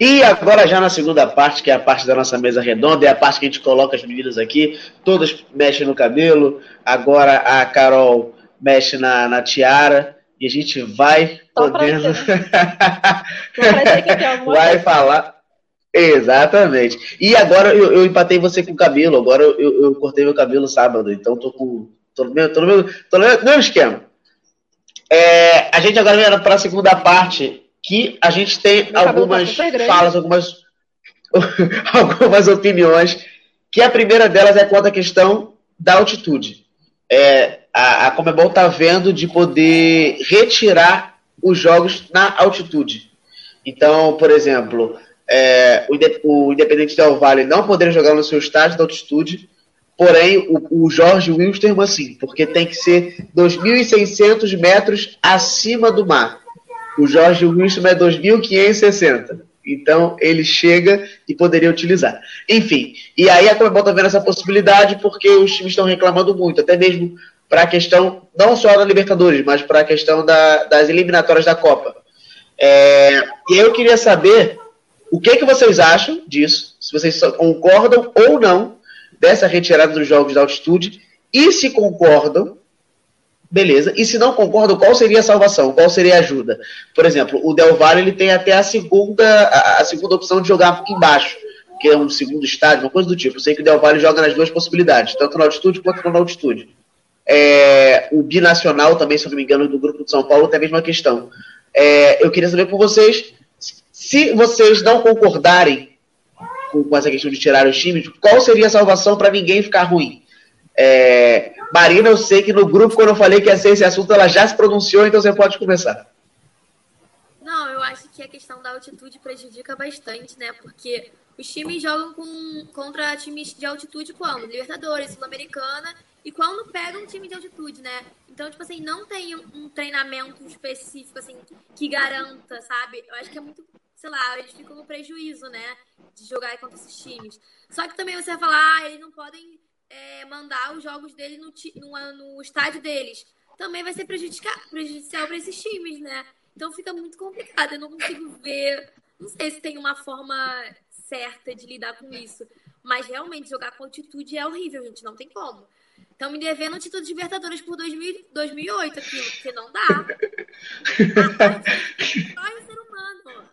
E agora, já na segunda parte, que é a parte da nossa mesa redonda, é a parte que a gente coloca as meninas aqui, todas mexem no cabelo. Agora a Carol mexe na, na tiara e a gente vai Só podendo. vai falar. Exatamente. E agora eu, eu, empatei você com o cabelo. Agora eu, eu, eu cortei meu cabelo sábado, então tô com. tô no meu, tô no meu, tô no meu esquema. É, a gente agora vai para a segunda parte, que a gente tem meu algumas tá falas, algumas, algumas opiniões, que a primeira delas é quanto à questão da altitude. É, a, a Comebol está vendo de poder retirar os jogos na altitude. Então, por exemplo, é, o, o Independente Del Vale não poderia jogar no seu estádio da altitude, porém o, o Jorge Wilstermann sim, porque tem que ser 2.600 metros acima do mar. O Jorge Wilstermann é 2.560. Então ele chega e poderia utilizar. Enfim, e aí a Comebol está vendo essa possibilidade porque os times estão reclamando muito, até mesmo para a questão, não só da Libertadores, mas para a questão da, das eliminatórias da Copa. É, e eu queria saber o que, que vocês acham disso, se vocês concordam ou não dessa retirada dos jogos da altitude, e se concordam, beleza, e se não concordam, qual seria a salvação, qual seria a ajuda? Por exemplo, o Del Valle ele tem até a segunda, a, a segunda opção de jogar embaixo, que é um segundo estádio, uma coisa do tipo. Eu sei que o Del Valle joga nas duas possibilidades, tanto na altitude quanto na altitude. É, o binacional também, se eu não me engano, do grupo de São Paulo tem a mesma questão. É, eu queria saber com vocês, se vocês não concordarem com, com, essa questão de tirar os times, qual seria a salvação para ninguém ficar ruim? É, Marina, eu sei que no grupo, quando eu falei que ia ser esse assunto, ela já se pronunciou, então você pode começar. Não, eu acho que a questão da altitude prejudica bastante, né? Porque os times jogam com, contra times de altitude quando? Libertadores, Sul-Americana e quando pega um time de altitude, né? Então, tipo assim, não tem um treinamento específico, assim, que garanta, sabe? Eu acho que é muito, sei lá, eles ficam no prejuízo, né? De jogar contra esses times. Só que também você vai falar, ah, eles não podem é, mandar os jogos dele no, no, no estádio deles. Também vai ser prejudicial para esses times, né? Então fica muito complicado. Eu não consigo ver. Não sei se tem uma forma certa de lidar com isso. Mas realmente jogar com altitude é horrível, gente. Não tem como. Estão me devendo o título de Libertadores por 2000, 2008 aquilo, porque não dá. Só o ser humano.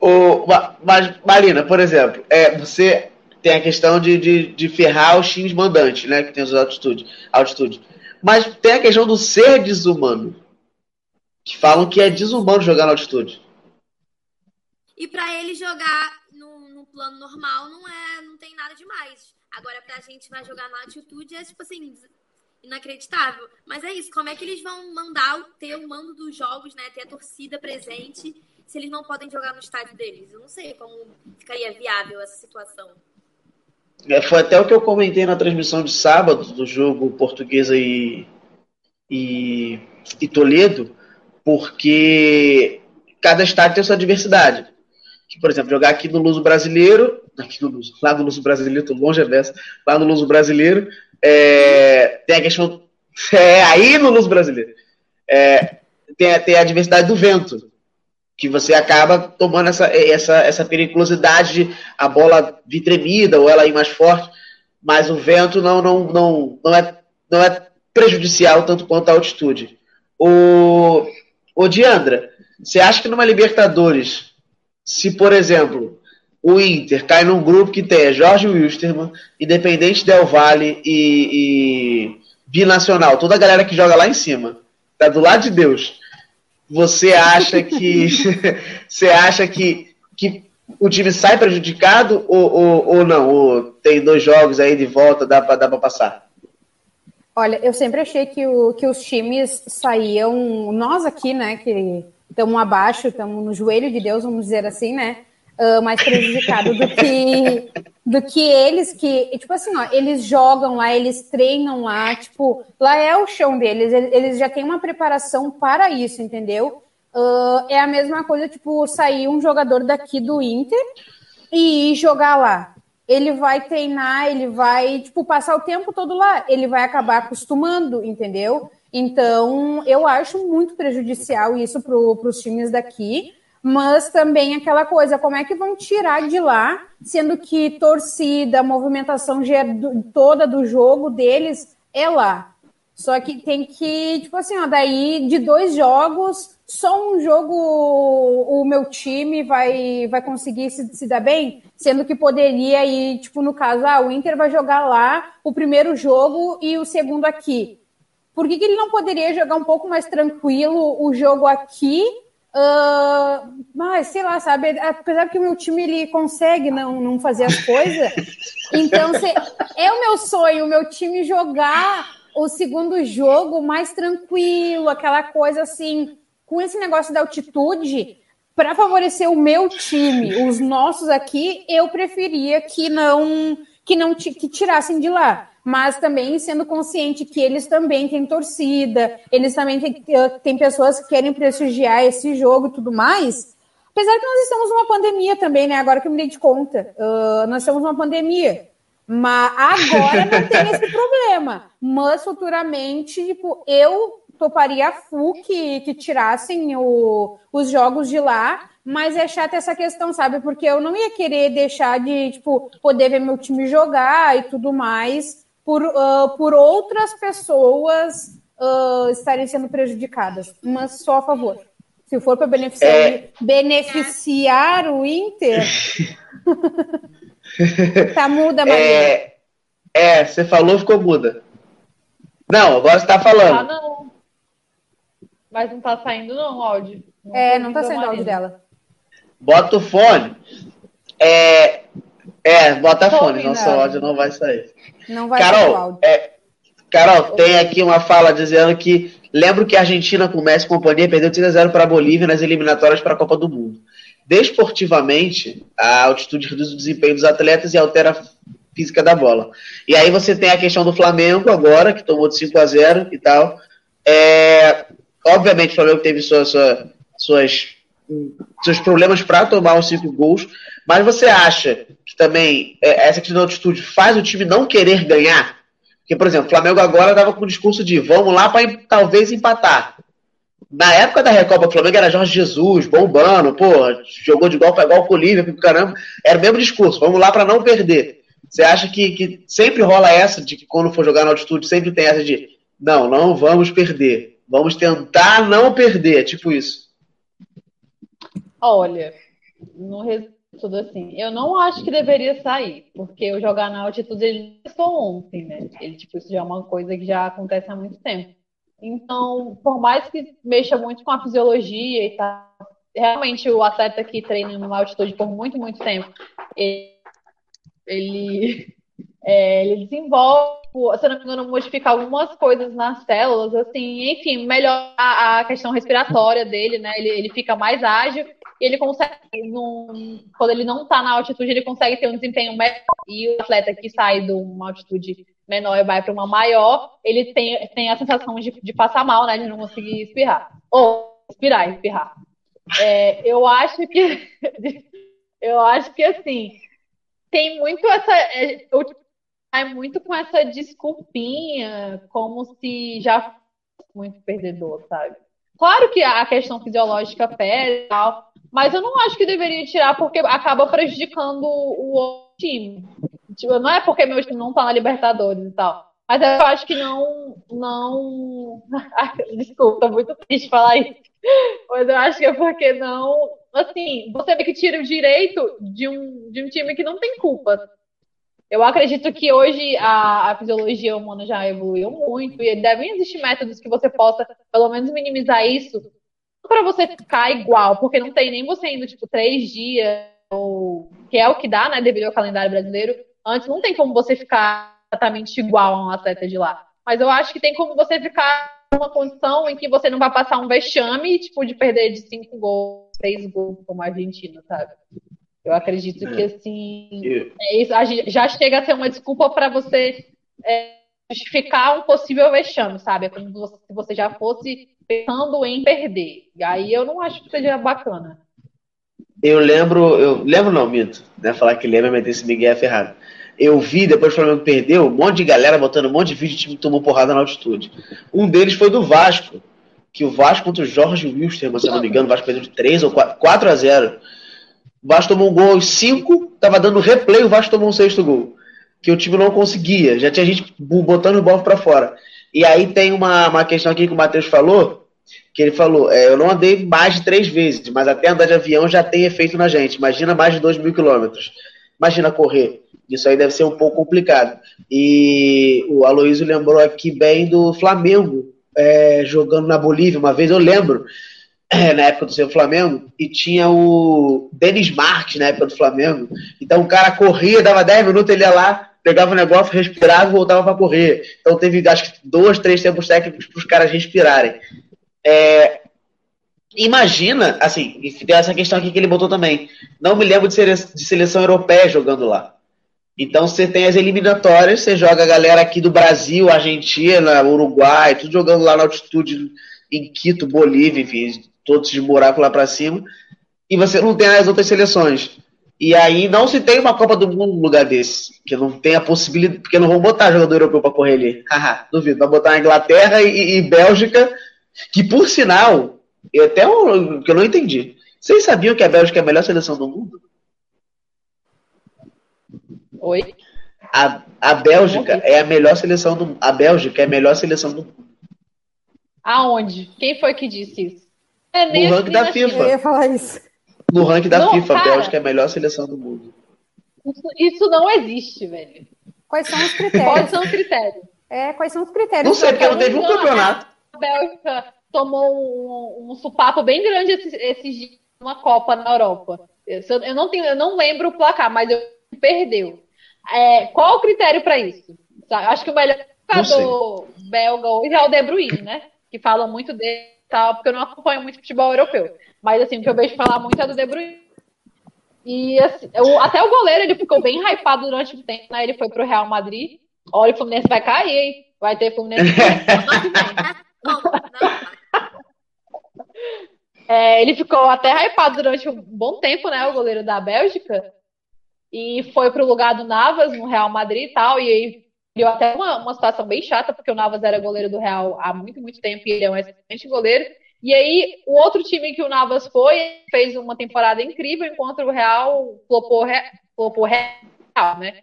O, mas, Marina, por exemplo, é, você tem a questão de, de, de ferrar os times mandantes, né? Que tem os altitude, altitude. Mas tem a questão do ser desumano. Que falam que é desumano jogar na altitude. E para ele jogar no, no plano normal não é, não tem nada demais. Agora, pra gente vai jogar na altitude, é tipo assim, inacreditável. Mas é isso, como é que eles vão mandar ter o mando dos jogos, né? Ter a torcida presente, se eles não podem jogar no estádio deles? Eu não sei como ficaria viável essa situação. É, foi até o que eu comentei na transmissão de sábado do jogo Portuguesa e, e, e Toledo, porque cada estádio tem sua diversidade. Que, por exemplo, jogar aqui no Luso Brasileiro aqui no Luso, lá no Luso Brasileiro, tô longe dessa, lá no Luso Brasileiro, é, tem a questão, é, aí no Luso Brasileiro, é, tem, tem a diversidade do vento, que você acaba tomando essa, essa, essa periculosidade de a bola vir tremida ou ela ir mais forte, mas o vento não, não, não, não, é, não é prejudicial tanto quanto a altitude. O, o Diandra, você acha que numa Libertadores, se por exemplo o Inter cai num grupo que tem Jorge Wilstermann, Independente Del Valle e, e Binacional, toda a galera que joga lá em cima, tá do lado de Deus. Você acha que você acha que, que o time sai prejudicado ou, ou, ou não? Ou tem dois jogos aí de volta, dá para dá passar? Olha, eu sempre achei que, o, que os times saíam, nós aqui, né, que estamos abaixo, estamos no joelho de Deus, vamos dizer assim, né? Uh, mais prejudicado do que, do que eles que, tipo assim, ó, eles jogam lá, eles treinam lá, tipo, lá é o chão deles, eles já têm uma preparação para isso, entendeu? Uh, é a mesma coisa, tipo, sair um jogador daqui do Inter e ir jogar lá. Ele vai treinar, ele vai, tipo, passar o tempo todo lá, ele vai acabar acostumando, entendeu? Então, eu acho muito prejudicial isso para os times daqui. Mas também aquela coisa, como é que vão tirar de lá, sendo que torcida, movimentação toda do jogo deles é lá. Só que tem que, tipo assim, ó, daí de dois jogos, só um jogo o meu time vai, vai conseguir se, se dar bem, sendo que poderia ir, tipo, no caso, ah, o Inter vai jogar lá o primeiro jogo e o segundo aqui. Por que, que ele não poderia jogar um pouco mais tranquilo o jogo aqui Uh, mas sei lá, sabe? Apesar que o meu time ele consegue não, não fazer as coisas, então se, é o meu sonho, o meu time jogar o segundo jogo mais tranquilo, aquela coisa assim, com esse negócio da altitude, para favorecer o meu time, os nossos aqui, eu preferia que não que não que tirassem de lá mas também sendo consciente que eles também têm torcida, eles também têm, eh, têm pessoas que querem prestigiar esse jogo e tudo mais. Apesar que nós estamos numa pandemia também, né? Agora que eu me dei de conta, uh, nós estamos numa pandemia. Mas agora não tem esse problema. Mas futuramente, tipo, eu toparia full que, que tirassem o, os jogos de lá, mas é chata essa questão, sabe? Porque eu não ia querer deixar de, tipo, poder ver meu time jogar e tudo mais por, uh, por outras pessoas uh, estarem sendo prejudicadas, mas só a favor. Se for para beneficiar, é... beneficiar o Inter. tá muda, Maria. É... é, você falou, ficou muda. Não, agora você tá falando. Ah, não. Mas não tá saindo, não, o áudio. Não é, não tá saindo o áudio dela. Bota o fone. É, é bota fone, nosso áudio não vai sair. Não vai Carol, é, Carol, tem aqui uma fala dizendo que lembro que a Argentina com Messi e companhia perdeu 3 a 0 para a Bolívia nas eliminatórias para a Copa do Mundo. Desportivamente, a altitude reduz o desempenho dos atletas e altera a física da bola. E aí você tem a questão do Flamengo agora, que tomou de 5 a 0 e tal. É, obviamente o Flamengo teve sua, sua, suas, seus problemas para tomar os cinco gols, mas você acha que também é, essa questão da altitude faz o time não querer ganhar? Porque, por exemplo, o Flamengo agora dava com o discurso de vamos lá para talvez empatar. Na época da Recopa, o Flamengo era Jorge Jesus, bombando, pô, jogou de igual para igual com o Liverpool, caramba. Era o mesmo discurso, vamos lá para não perder. Você acha que, que sempre rola essa de que quando for jogar na altitude, sempre tem essa de não, não vamos perder. Vamos tentar não perder, tipo isso. Olha, no, tudo assim. Eu não acho que deveria sair, porque eu jogar na altitude ele começou ontem, né? Ele, tipo, isso já é uma coisa que já acontece há muito tempo. Então, por mais que mexa muito com a fisiologia e tal, realmente o atleta que treina numa altitude por muito, muito tempo, ele, ele, é, ele desenvolve, se eu não me engano, modificar algumas coisas nas células, assim, enfim, melhorar a questão respiratória dele, né? Ele, ele fica mais ágil ele consegue, num, quando ele não está na altitude, ele consegue ter um desempenho melhor. E o atleta que sai de uma altitude menor e vai para uma maior, ele tem, tem a sensação de, de passar mal, né? De não conseguir espirrar. Ou espirrar, espirrar. É, eu acho que. eu acho que assim. Tem muito essa. É, é muito com essa desculpinha, como se já muito perdedor, sabe? Claro que a questão fisiológica pesa e tal, mas eu não acho que deveria tirar porque acaba prejudicando o outro time. Tipo, não é porque meu time não tá na Libertadores e tal. Mas eu acho que não. não... Desculpa, muito triste falar isso. Mas eu acho que é porque não. Assim, você vê que tira o direito de um, de um time que não tem culpa. Eu acredito que hoje a, a fisiologia humana já evoluiu muito e devem existir métodos que você possa, pelo menos, minimizar isso para você ficar igual, porque não tem nem você indo, tipo, três dias, ou, que é o que dá, né, devido ao calendário brasileiro. Antes não tem como você ficar exatamente igual a um atleta de lá. Mas eu acho que tem como você ficar numa condição em que você não vai passar um vexame, tipo, de perder de cinco gols, seis gols, como a Argentina, sabe? Eu acredito que, assim, é já chega a ser uma desculpa para você é, justificar um possível vexame, sabe? É como se você já fosse pensando em perder. E aí eu não acho que seja bacana. Eu lembro, eu lembro não, Mito, né? Falar que lembra, mas esse Miguel é ferrado. Eu vi, depois que o Flamengo perdeu, um monte de galera botando um monte de vídeo de time que tomou porrada na altitude. Um deles foi do Vasco, que o Vasco contra o Jorge Wilstermann, se eu não me engano, o Vasco perdeu de 3 ou 4, 4 a 0. O Vasco tomou um gol aos 5, tava dando replay, o Vasco tomou um sexto gol. Que o time não conseguia, já tinha gente botando o bola para fora. E aí tem uma, uma questão aqui que o Matheus falou, que ele falou, é, eu não andei mais de três vezes, mas até andar de avião já tem efeito na gente. Imagina mais de 2 mil quilômetros. Imagina correr. Isso aí deve ser um pouco complicado. E o Aloysio lembrou aqui bem do Flamengo é, jogando na Bolívia. Uma vez eu lembro, na época do seu Flamengo, e tinha o Denis Marques na época do Flamengo. Então o cara corria, dava 10 minutos, ele ia lá, pegava o negócio, respirava e voltava para correr. Então teve acho que dois, três tempos técnicos para os caras respirarem. É, imagina, assim, tem essa questão aqui que ele botou também. Não me lembro de, de seleção europeia jogando lá. Então você tem as eliminatórias, você joga a galera aqui do Brasil, Argentina, Uruguai, tudo jogando lá na altitude em Quito, Bolívia, enfim, todos de buraco lá para cima. E você não tem as outras seleções. E aí não se tem uma Copa do Mundo no lugar desse. Que não tem a possibilidade. Porque não vão botar jogador europeu para correr ali. Haha, duvido. Vai botar a Inglaterra e, e, Bélgica, que por sinal, eu até um, que eu não entendi. Vocês sabiam que a Bélgica é a melhor seleção do mundo? Oi? A, a Bélgica é a melhor seleção do A Bélgica é a melhor seleção do mundo. Aonde? Quem foi que disse isso? É, no ranking da FIFA. Eu ia falar isso. No ranking da não, FIFA, cara, a Bélgica é a melhor seleção do mundo. Isso, isso não existe, velho. Quais são os critérios? Quais são os critérios? É, quais são os critérios? Não sei, porque não teve um campeonato. A Bélgica tomou um, um supapo bem grande esses, esses dias numa Copa na Europa. Eu não, tenho, eu não lembro o placar, mas eu perdeu. É, qual o critério para isso? Acho que o melhor jogador belga hoje é o De Bruyne, né? Que falam muito dele tal, porque eu não acompanho muito futebol europeu. Mas assim, o que eu vejo falar muito é do De Bruyne. E assim, eu, até o goleiro ele ficou bem hypado durante o tempo, né? Ele foi pro Real Madrid. Olha, o Fluminense vai cair, hein? Vai ter Fluminense. é, ele ficou até hypado durante um bom tempo, né? O goleiro da Bélgica e foi para o lugar do Navas no Real Madrid e tal, e aí deu até uma, uma situação bem chata, porque o Navas era goleiro do Real há muito, muito tempo, e ele é um excelente goleiro. E aí, o outro time que o Navas foi, fez uma temporada incrível, enquanto o Real flopou, flopou Real, né?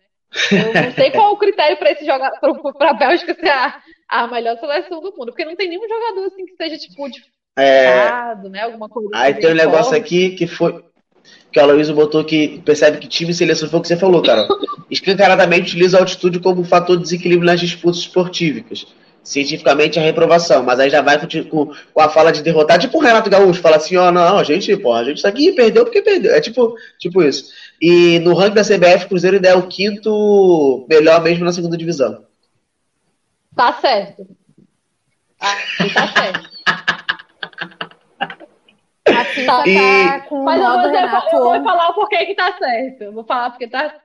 Eu não sei qual o critério para esse jogador, para a Bélgica ser a, a melhor seleção do mundo, porque não tem nenhum jogador assim que seja tipo de é... né? Alguma coisa. Aí tem um negócio forte. aqui que foi que o Aloysio botou que percebe que time e seleção foi o que você falou, cara. Escancaradamente utiliza a altitude como fator de desequilíbrio nas disputas esportivas. Cientificamente a reprovação, mas aí já vai com, com a fala de derrotar, tipo o Renato Gaúcho, fala assim, ó, oh, não, a gente, porra, a gente tá aqui perdeu porque perdeu. É tipo, tipo isso. E no ranking da CBF, Cruzeiro ainda é o quinto melhor mesmo na segunda divisão. Tá certo. Ah, tá certo. A tá e... tá com Mas eu vou, dizer, eu vou falar o porquê que tá certo. Eu vou falar porque tá.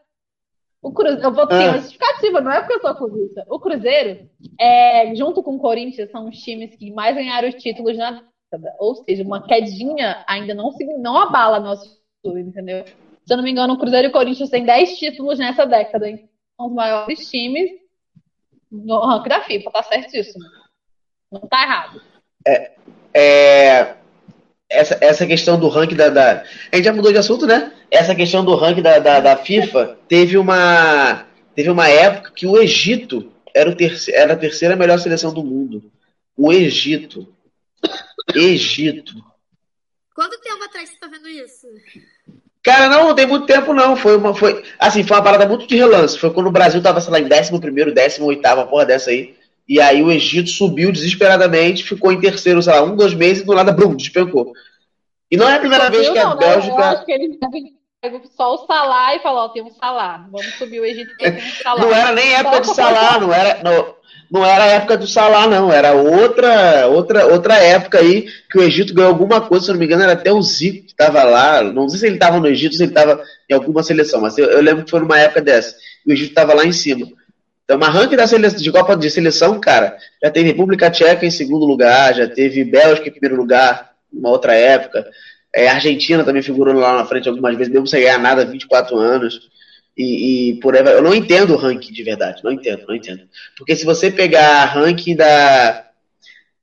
O Cruzeiro, eu vou ter ah. uma justificativa, não é porque eu sou clubista. O Cruzeiro, é, junto com o Corinthians, são os times que mais ganharam os títulos na década. Ou seja, uma quedinha ainda não, não abala nosso título, entendeu? Se eu não me engano, o Cruzeiro e o Corinthians têm 10 títulos nessa década. Hein? São os maiores times no ranking da FIFA, tá certíssimo. Não tá errado. É, é, essa, essa questão do ranking da, da, A gente já mudou de assunto, né? Essa questão do ranking da, da, da FIFA teve uma. Teve uma época que o Egito era, o terceiro, era a terceira melhor seleção do mundo. O Egito. Egito. Quanto tempo atrás você tá vendo isso? Cara, não, não tem muito tempo, não. Foi uma, foi, assim, foi uma parada muito de relance. Foi quando o Brasil tava, sei lá, em 11 primeiro, 18 porra dessa aí. E aí o Egito subiu desesperadamente, ficou em terceiro, sei lá, um, dois meses e do nada, brum, despencou. E não é a primeira vez que a não, Bélgica. Né? Eu acho que eles só o Salah e falar, ó, tem um Salah, vamos subir o Egito tem um Salah. Não era nem época de Salah, não era, não, não era a época do Salah, não, era outra, outra, outra época aí que o Egito ganhou alguma coisa, se não me engano, era até o Zico que estava lá, não sei se ele estava no Egito, se ele estava em alguma seleção, mas eu, eu, lembro que foi numa época dessa, o Egito estava lá em cima. Então, uma ranking da seleção, de Copa de Seleção, cara, já teve República Tcheca em segundo lugar, já teve Bélgica em primeiro lugar, numa outra época. É, Argentina também figurou lá na frente algumas vezes, mesmo sem ganhar nada há 24 anos. E, e por aí Eu não entendo o ranking de verdade, não entendo, não entendo. Porque se você pegar ranking da,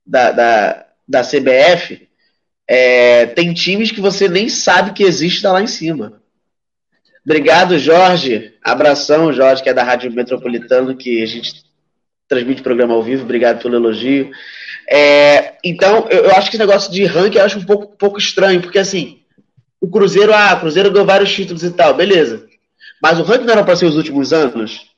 da, da da CBF, é, tem times que você nem sabe que existe lá em cima. Obrigado, Jorge. Abração, Jorge, que é da Rádio Metropolitano, que a gente transmite o programa ao vivo. Obrigado pelo elogio. É, então, eu, eu, acho que esse negócio de ranking eu acho um pouco, um pouco estranho, porque assim, o Cruzeiro, ah, o Cruzeiro ganhou vários títulos e tal, beleza. Mas o ranking não era para ser os últimos anos?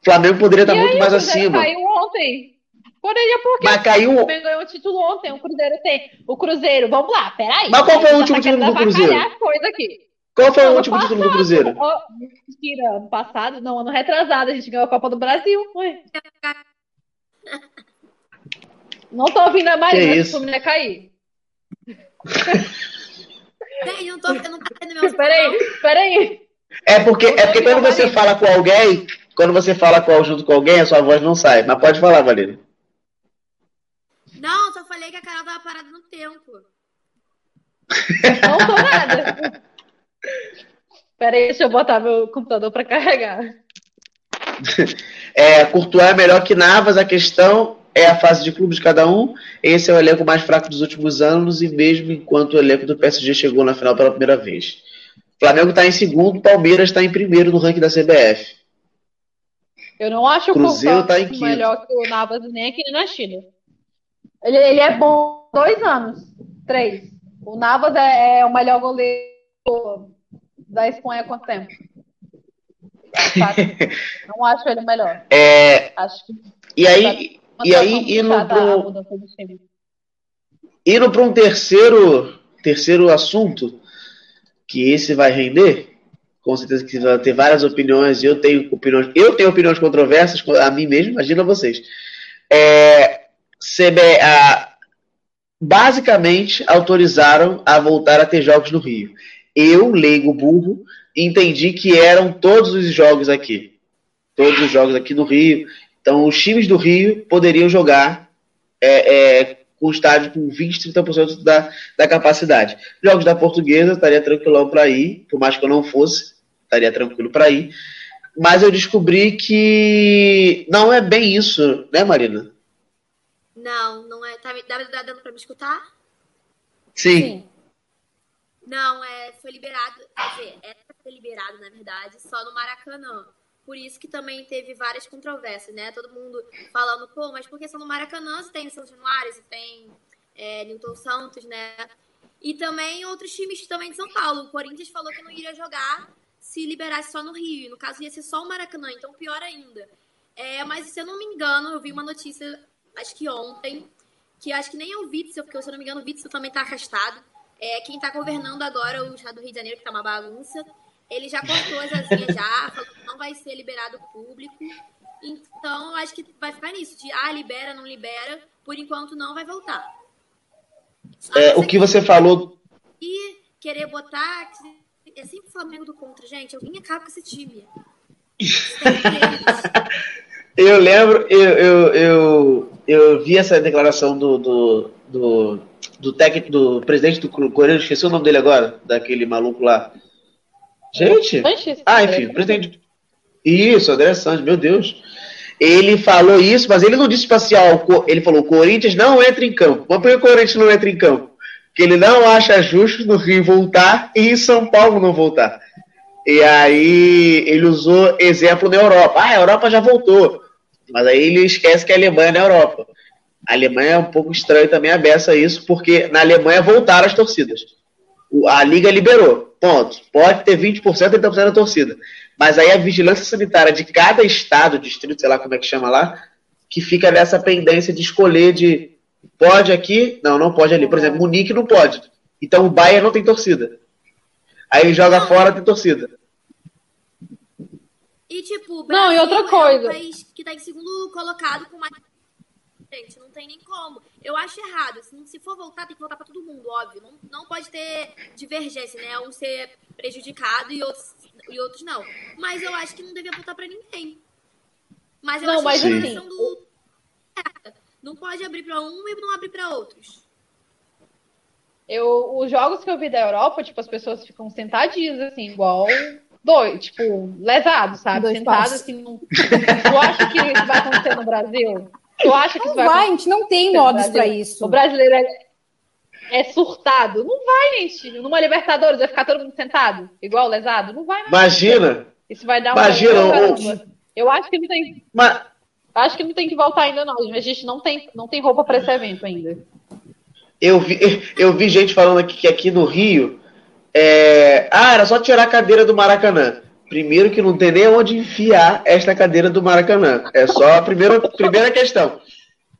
O Flamengo poderia estar muito mais acima. Caiu ontem. Poderia porque Mas caiu... o Flamengo ganhou o título ontem, o Cruzeiro tem. O Cruzeiro, vamos lá, peraí. Mas qual foi o último título do Cruzeiro? Coisa aqui. Qual foi o último título do Cruzeiro? Mentira, ano passado, não, ano retrasado, a gente ganhou a Copa do Brasil. Ué. Não tô ouvindo a Marina, isso? o Fluminense cair. Eu não tô, eu não tô meu Peraí, peraí. É porque, é porque quando você fala com alguém, quando você fala com, junto com alguém, a sua voz não sai. Mas pode falar, Valina. Não, só falei que a Carol tava parada no tempo. Não tô nada. Peraí, deixa eu botar meu computador pra carregar. É, Courtois é melhor que Navas, a questão é a fase de clubes de cada um. Esse é o elenco mais fraco dos últimos anos e mesmo enquanto o elenco do PSG chegou na final pela primeira vez. O Flamengo está em segundo, Palmeiras está em primeiro no ranking da CBF. Eu não acho Cruzeiro o tá Courtois quinto. melhor que o Navas nem aqui na China. Ele, ele é bom dois anos, três. O Navas é, é o melhor goleiro da Espanha há quanto tempo? Não acho ele melhor. É, Acho que e aí, e aí indo complicada a pro, mudança do time. indo para um terceiro, terceiro assunto, que esse vai render, com certeza que vai ter várias opiniões, eu tenho opiniões, eu tenho opiniões controversas a mim mesmo, imagina vocês. É, CB, a- basicamente autorizaram a voltar a ter jogos no Rio. Eu, leigo burro, entendi que eram todos os jogos aqui. Todos os jogos aqui no Rio. Então, os times do Rio poderiam jogar é, é, com estádio com 20, 30% da, da capacidade. Jogos da Portuguesa, estaria tranquilão para ir, por mais que eu não fosse, estaria tranquilo para ir. Mas eu descobri que não é bem isso, né, Marina? Não, não é. Tá, me- dá, dá dando pra me escutar? Sim. Sim. Não, é, foi liberado. Quer dizer, era pra ser liberado, na verdade, só no Maracanã. Por isso que também teve várias controvérsias, né? Todo mundo falando, pô, mas por que só no Maracanã se tem São Januário, se tem é, Newton Santos, né? E também outros times também de São Paulo. O Corinthians falou que não iria jogar se liberasse só no Rio. No caso, ia ser só o Maracanã, então pior ainda. É, mas se eu não me engano, eu vi uma notícia, acho que ontem, que acho que nem é o Witzel, porque se eu não me engano, o Witzel também tá afastado. É, quem tá governando agora o estado do Rio de Janeiro, que tá uma bagunça, ele já cortou as asinhas já, falou que não vai ser liberado público. Então, acho que vai ficar nisso, de ah, libera, não libera, por enquanto não vai voltar. É, o que você falou. e querer botar. É sempre o Flamengo do contra, gente. Alguém acaba com esse time. Eu lembro, eu, eu, eu, eu vi essa declaração do, do, do, do técnico, do presidente do Corinthians, esqueci o nome dele agora, daquele maluco lá. Gente! Sanches? Ah, enfim, presidente. Isso, André Santos, meu Deus. Ele falou isso, mas ele não disse tipo assim, ele falou: o Corinthians não entra em campo. Mas por que o Corinthians não entra em campo? Porque ele não acha justo no Rio voltar e em São Paulo não voltar. E aí ele usou exemplo na Europa. Ah, a Europa já voltou. Mas aí ele esquece que a Alemanha é na Europa. A Alemanha é um pouco estranho também a beça isso, porque na Alemanha voltaram as torcidas. A Liga liberou. Ponto. Pode ter 20%, 30% da torcida. Mas aí a vigilância sanitária de cada estado, distrito, sei lá como é que chama lá, que fica nessa pendência de escolher de pode aqui, não, não pode ali. Por exemplo, Munique não pode. Então o Bayern não tem torcida. Aí joga fora, tem torcida. E, tipo, o Não, e outra Brasil é coisa. um país que tá em segundo colocado com mais. Gente, não tem nem como. Eu acho errado. Se, se for voltar, tem que voltar pra todo mundo, óbvio. Não, não pode ter divergência, né? Um ser prejudicado e outros, e outros não. Mas eu acho que não devia voltar pra ninguém. Mas eu Não, acho mas que a assim- questão do. Não pode abrir pra um e não abrir pra outros. Eu, os jogos que eu vi da Europa, tipo, as pessoas ficam sentadinhas, assim, igual dois, tipo, lesados, sabe? Dois Sentadas, passos. assim. Não... Tu acha que isso vai acontecer no Brasil? Tu acha que Não vai, vai, a gente não tem modos pra brasileiro- isso. O brasileiro é, é surtado. Não vai, gente. Numa Libertadores vai ficar todo mundo sentado, igual lesado? Não vai, não. Imagina. Isso vai dar um Imagina, o-. Eu acho que não tem. Mas, Acho que não tem que voltar ainda, não. A gente não tem, não tem roupa para esse evento ainda. eu vi, eu vi gente falando aqui que aqui no Rio. é, Ah, era só tirar a cadeira do Maracanã. Primeiro que não tem nem onde enfiar esta cadeira do Maracanã. É só a primeira, primeira questão.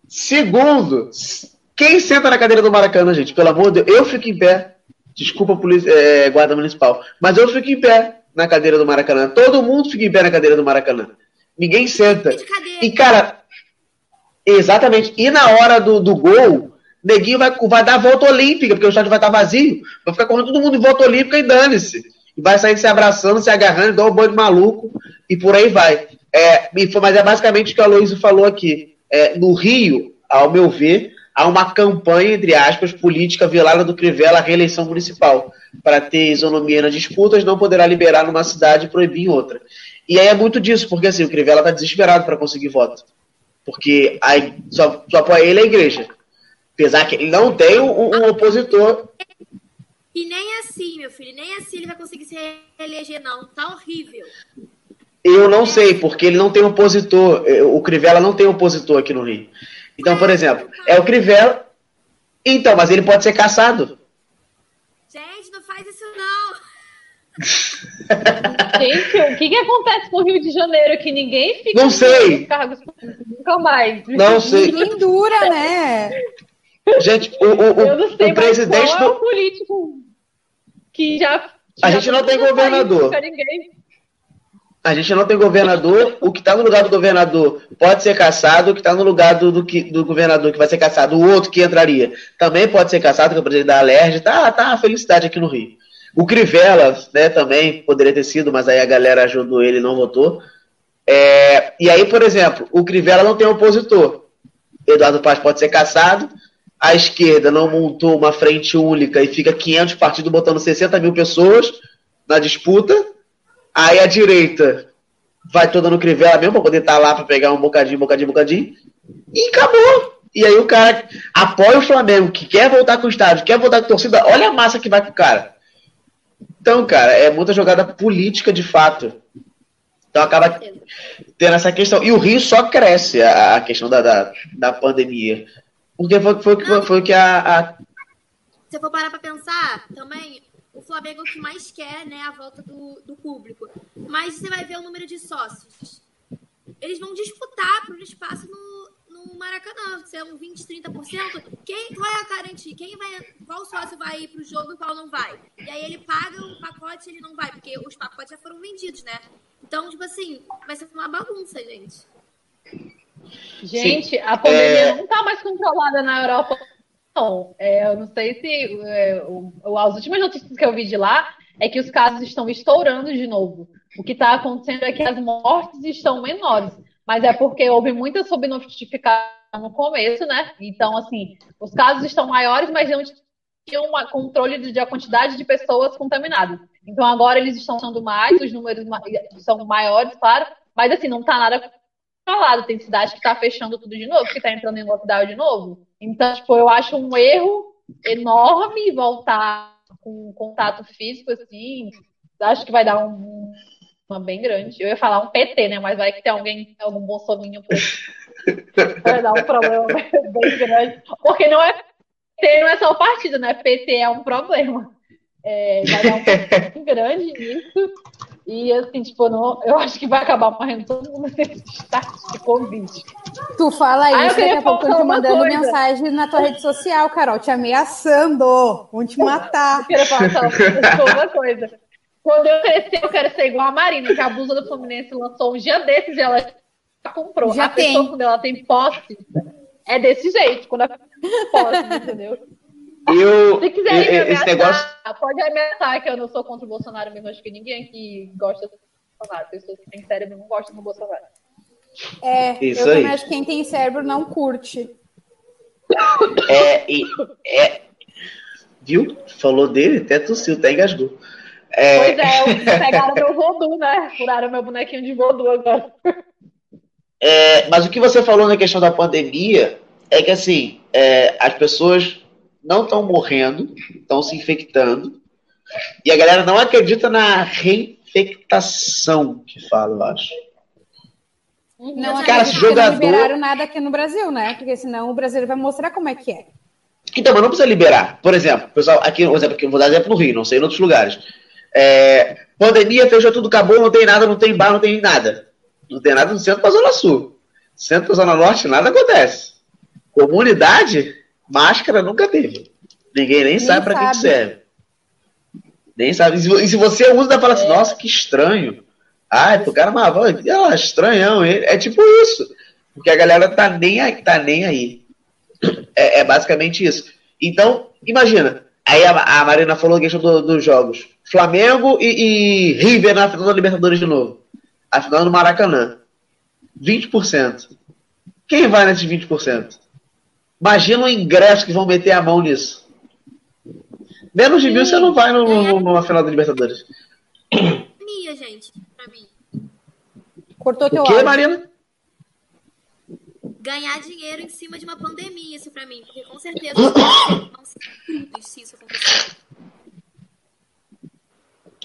Segundo, quem senta na cadeira do Maracanã, gente? Pelo amor de Deus, eu fico em pé. Desculpa, polícia, é, guarda municipal. Mas eu fico em pé na cadeira do Maracanã. Todo mundo fica em pé na cadeira do Maracanã. Ninguém senta. E, cara, exatamente. E na hora do, do gol, neguinho vai, vai dar a volta olímpica, porque o estádio vai estar vazio. Vai ficar correndo todo mundo em volta olímpica e dane-se. E vai sair se abraçando, se agarrando, igual um bando maluco, e por aí vai. É, mas é basicamente o que a Aloysio falou aqui. É, no Rio, ao meu ver, há uma campanha, entre aspas, política velada do Crivella à reeleição municipal. Para ter isonomia nas disputas, não poderá liberar numa cidade e proibir em outra. E aí é muito disso, porque assim, o Crivella está desesperado para conseguir voto. Porque aí, só, só apoia ele a igreja. Apesar que ele não tem um, um opositor. E nem assim, meu filho, nem assim ele vai conseguir se reeleger, não. Tá horrível. Eu não sei, porque ele não tem opositor. Eh, O Crivella não tem opositor aqui no Rio. Então, por exemplo, é o Crivella. Então, mas ele pode ser caçado. Gente, não faz isso, não. Gente, o que, que acontece com o Rio de Janeiro? Que ninguém fica Não sei. cargos nunca mais. Não sei. Ninguém dura, né? Gente, o, o, Eu não o, sei o presidente é político que já. A gente não tem governador. A gente não tem governador. O que está no lugar do governador pode ser caçado. O que está no lugar do, do, do governador que vai ser caçado, o outro que entraria, também pode ser caçado, que é o presidente da Alerj. Tá, tá felicidade aqui no Rio. O Crivella, né, também poderia ter sido, mas aí a galera ajudou ele e não votou. É, e aí, por exemplo, o Crivella não tem opositor. Eduardo Paz pode ser caçado. A esquerda não montou uma frente única e fica 500 partidos botando 60 mil pessoas na disputa. Aí a direita vai toda no Crivella mesmo pra poder estar lá pra pegar um bocadinho, bocadinho, bocadinho. E acabou. E aí o cara apoia o Flamengo, que quer voltar com o estádio, quer voltar com a torcida. Olha a massa que vai com o cara. Então, cara, é muita jogada política de fato. Então acaba tendo essa questão. E o Rio só cresce a, a questão da, da, da pandemia. Porque foi, foi, foi, foi que a, a Se eu for parar pra pensar, também o Flamengo é o que mais quer, né, a volta do, do público. Mas você vai ver o número de sócios. Eles vão disputar por um espaço no, no Maracanã, se é um 20, 30%. Quem qual a garantia? Quem vai, qual sócio vai ir pro jogo e qual não vai? E aí ele paga o pacote e ele não vai, porque os pacotes já foram vendidos, né? Então, tipo assim, vai ser uma bagunça, gente. Gente, a pandemia É. não está mais controlada na Europa, não. É, eu não sei se. é, o- as últimas notícias que eu vi de lá é que os casos estão estourando de novo. O que está acontecendo é que as mortes estão menores. Mas é porque houve muita subnotificação no começo, né? Então, assim, os casos estão maiores, mas não tinham um controle de- da quantidade de pessoas contaminadas. Então, agora eles estão sendo mais, os números são maiores, claro, mas assim, não está nada falado. Tem cidade que tá fechando tudo de novo, que tá entrando em lockdown de novo. Então, tipo, eu acho um erro enorme voltar com contato físico, assim. Acho que vai dar um, uma bem grande. Eu ia falar um PT, né? Mas vai que tem alguém, algum bolsominho por. Vai dar um problema bem grande. Porque não é PT, não é só o partido, né? PT é um problema. É, vai dar um problema bem grande nisso. E assim, tipo, não, eu acho que vai acabar morrendo todo mundo nesse estágio de Covid. Tu fala Ah, isso, daqui a pouco eu falar te mandando coisa. mensagem na tua rede social, Carol, te ameaçando. Vão te matar. Eu queria falar só uma coisa. Quando eu crescer, eu quero ser igual a Marina, que a blusa do Fluminense lançou um dia desses e ela comprou. Já a pessoa, tem. quando ela tem posse, é desse jeito, quando ela tem posse, entendeu? Eu, Se quiserem me esse ameaçar, negócio. pode ameaçar que eu não sou contra o Bolsonaro mesmo. Acho que ninguém que gosta do Bolsonaro, pessoas que têm cérebro não gostam do Bolsonaro. É, Isso eu também aí. acho que quem tem cérebro não curte. É, e- é, viu? Falou dele, até tossiu, até engasgou. É, Pois é, pegaram meu voodoo, né? Furaram meu bonequinho de voodoo agora. É, mas o que você falou na questão da pandemia é que assim é, as pessoas não estão morrendo, estão se infectando e a galera não acredita na reinfectação que fala, eu acho. Não, cara, jogador... não liberaram nada aqui no Brasil, né? Porque senão o Brasil vai mostrar como é que é. Então, mas não precisa liberar. Por exemplo, pessoal, aqui, por exemplo, aqui, vou dar exemplo no Rio, não sei em outros lugares. É, pandemia, fechou tudo, acabou, não tem nada, não tem bar, não tem nada. Não tem nada no centro para Zona Sul. Centro para Zona Norte, nada acontece. Comunidade, máscara nunca teve. Ninguém nem, nem sabe para que, serve. Nem sabe. E se você usa, fala assim, nossa, que estranho. Ah, o cara uma voz, ah, estranhão. É tipo isso. Porque a galera tá nem aí. Tá nem aí. É, é basicamente isso. Então, imagina. Aí a, a Marina falou a questão do, dos jogos. Flamengo e, e River na final da Libertadores de novo. A final no Maracanã. 20%. Quem vai nesses 20%? Imagina o ingresso que vão meter a mão nisso. Menos de mil você não vai no, no, numa final da Libertadores. Minha, gente, pra mim. Cortou teu o quê, Marina? Ganhar dinheiro em cima de uma pandemia, isso pra mim. Porque com certeza vão ser frutos se isso acontecer.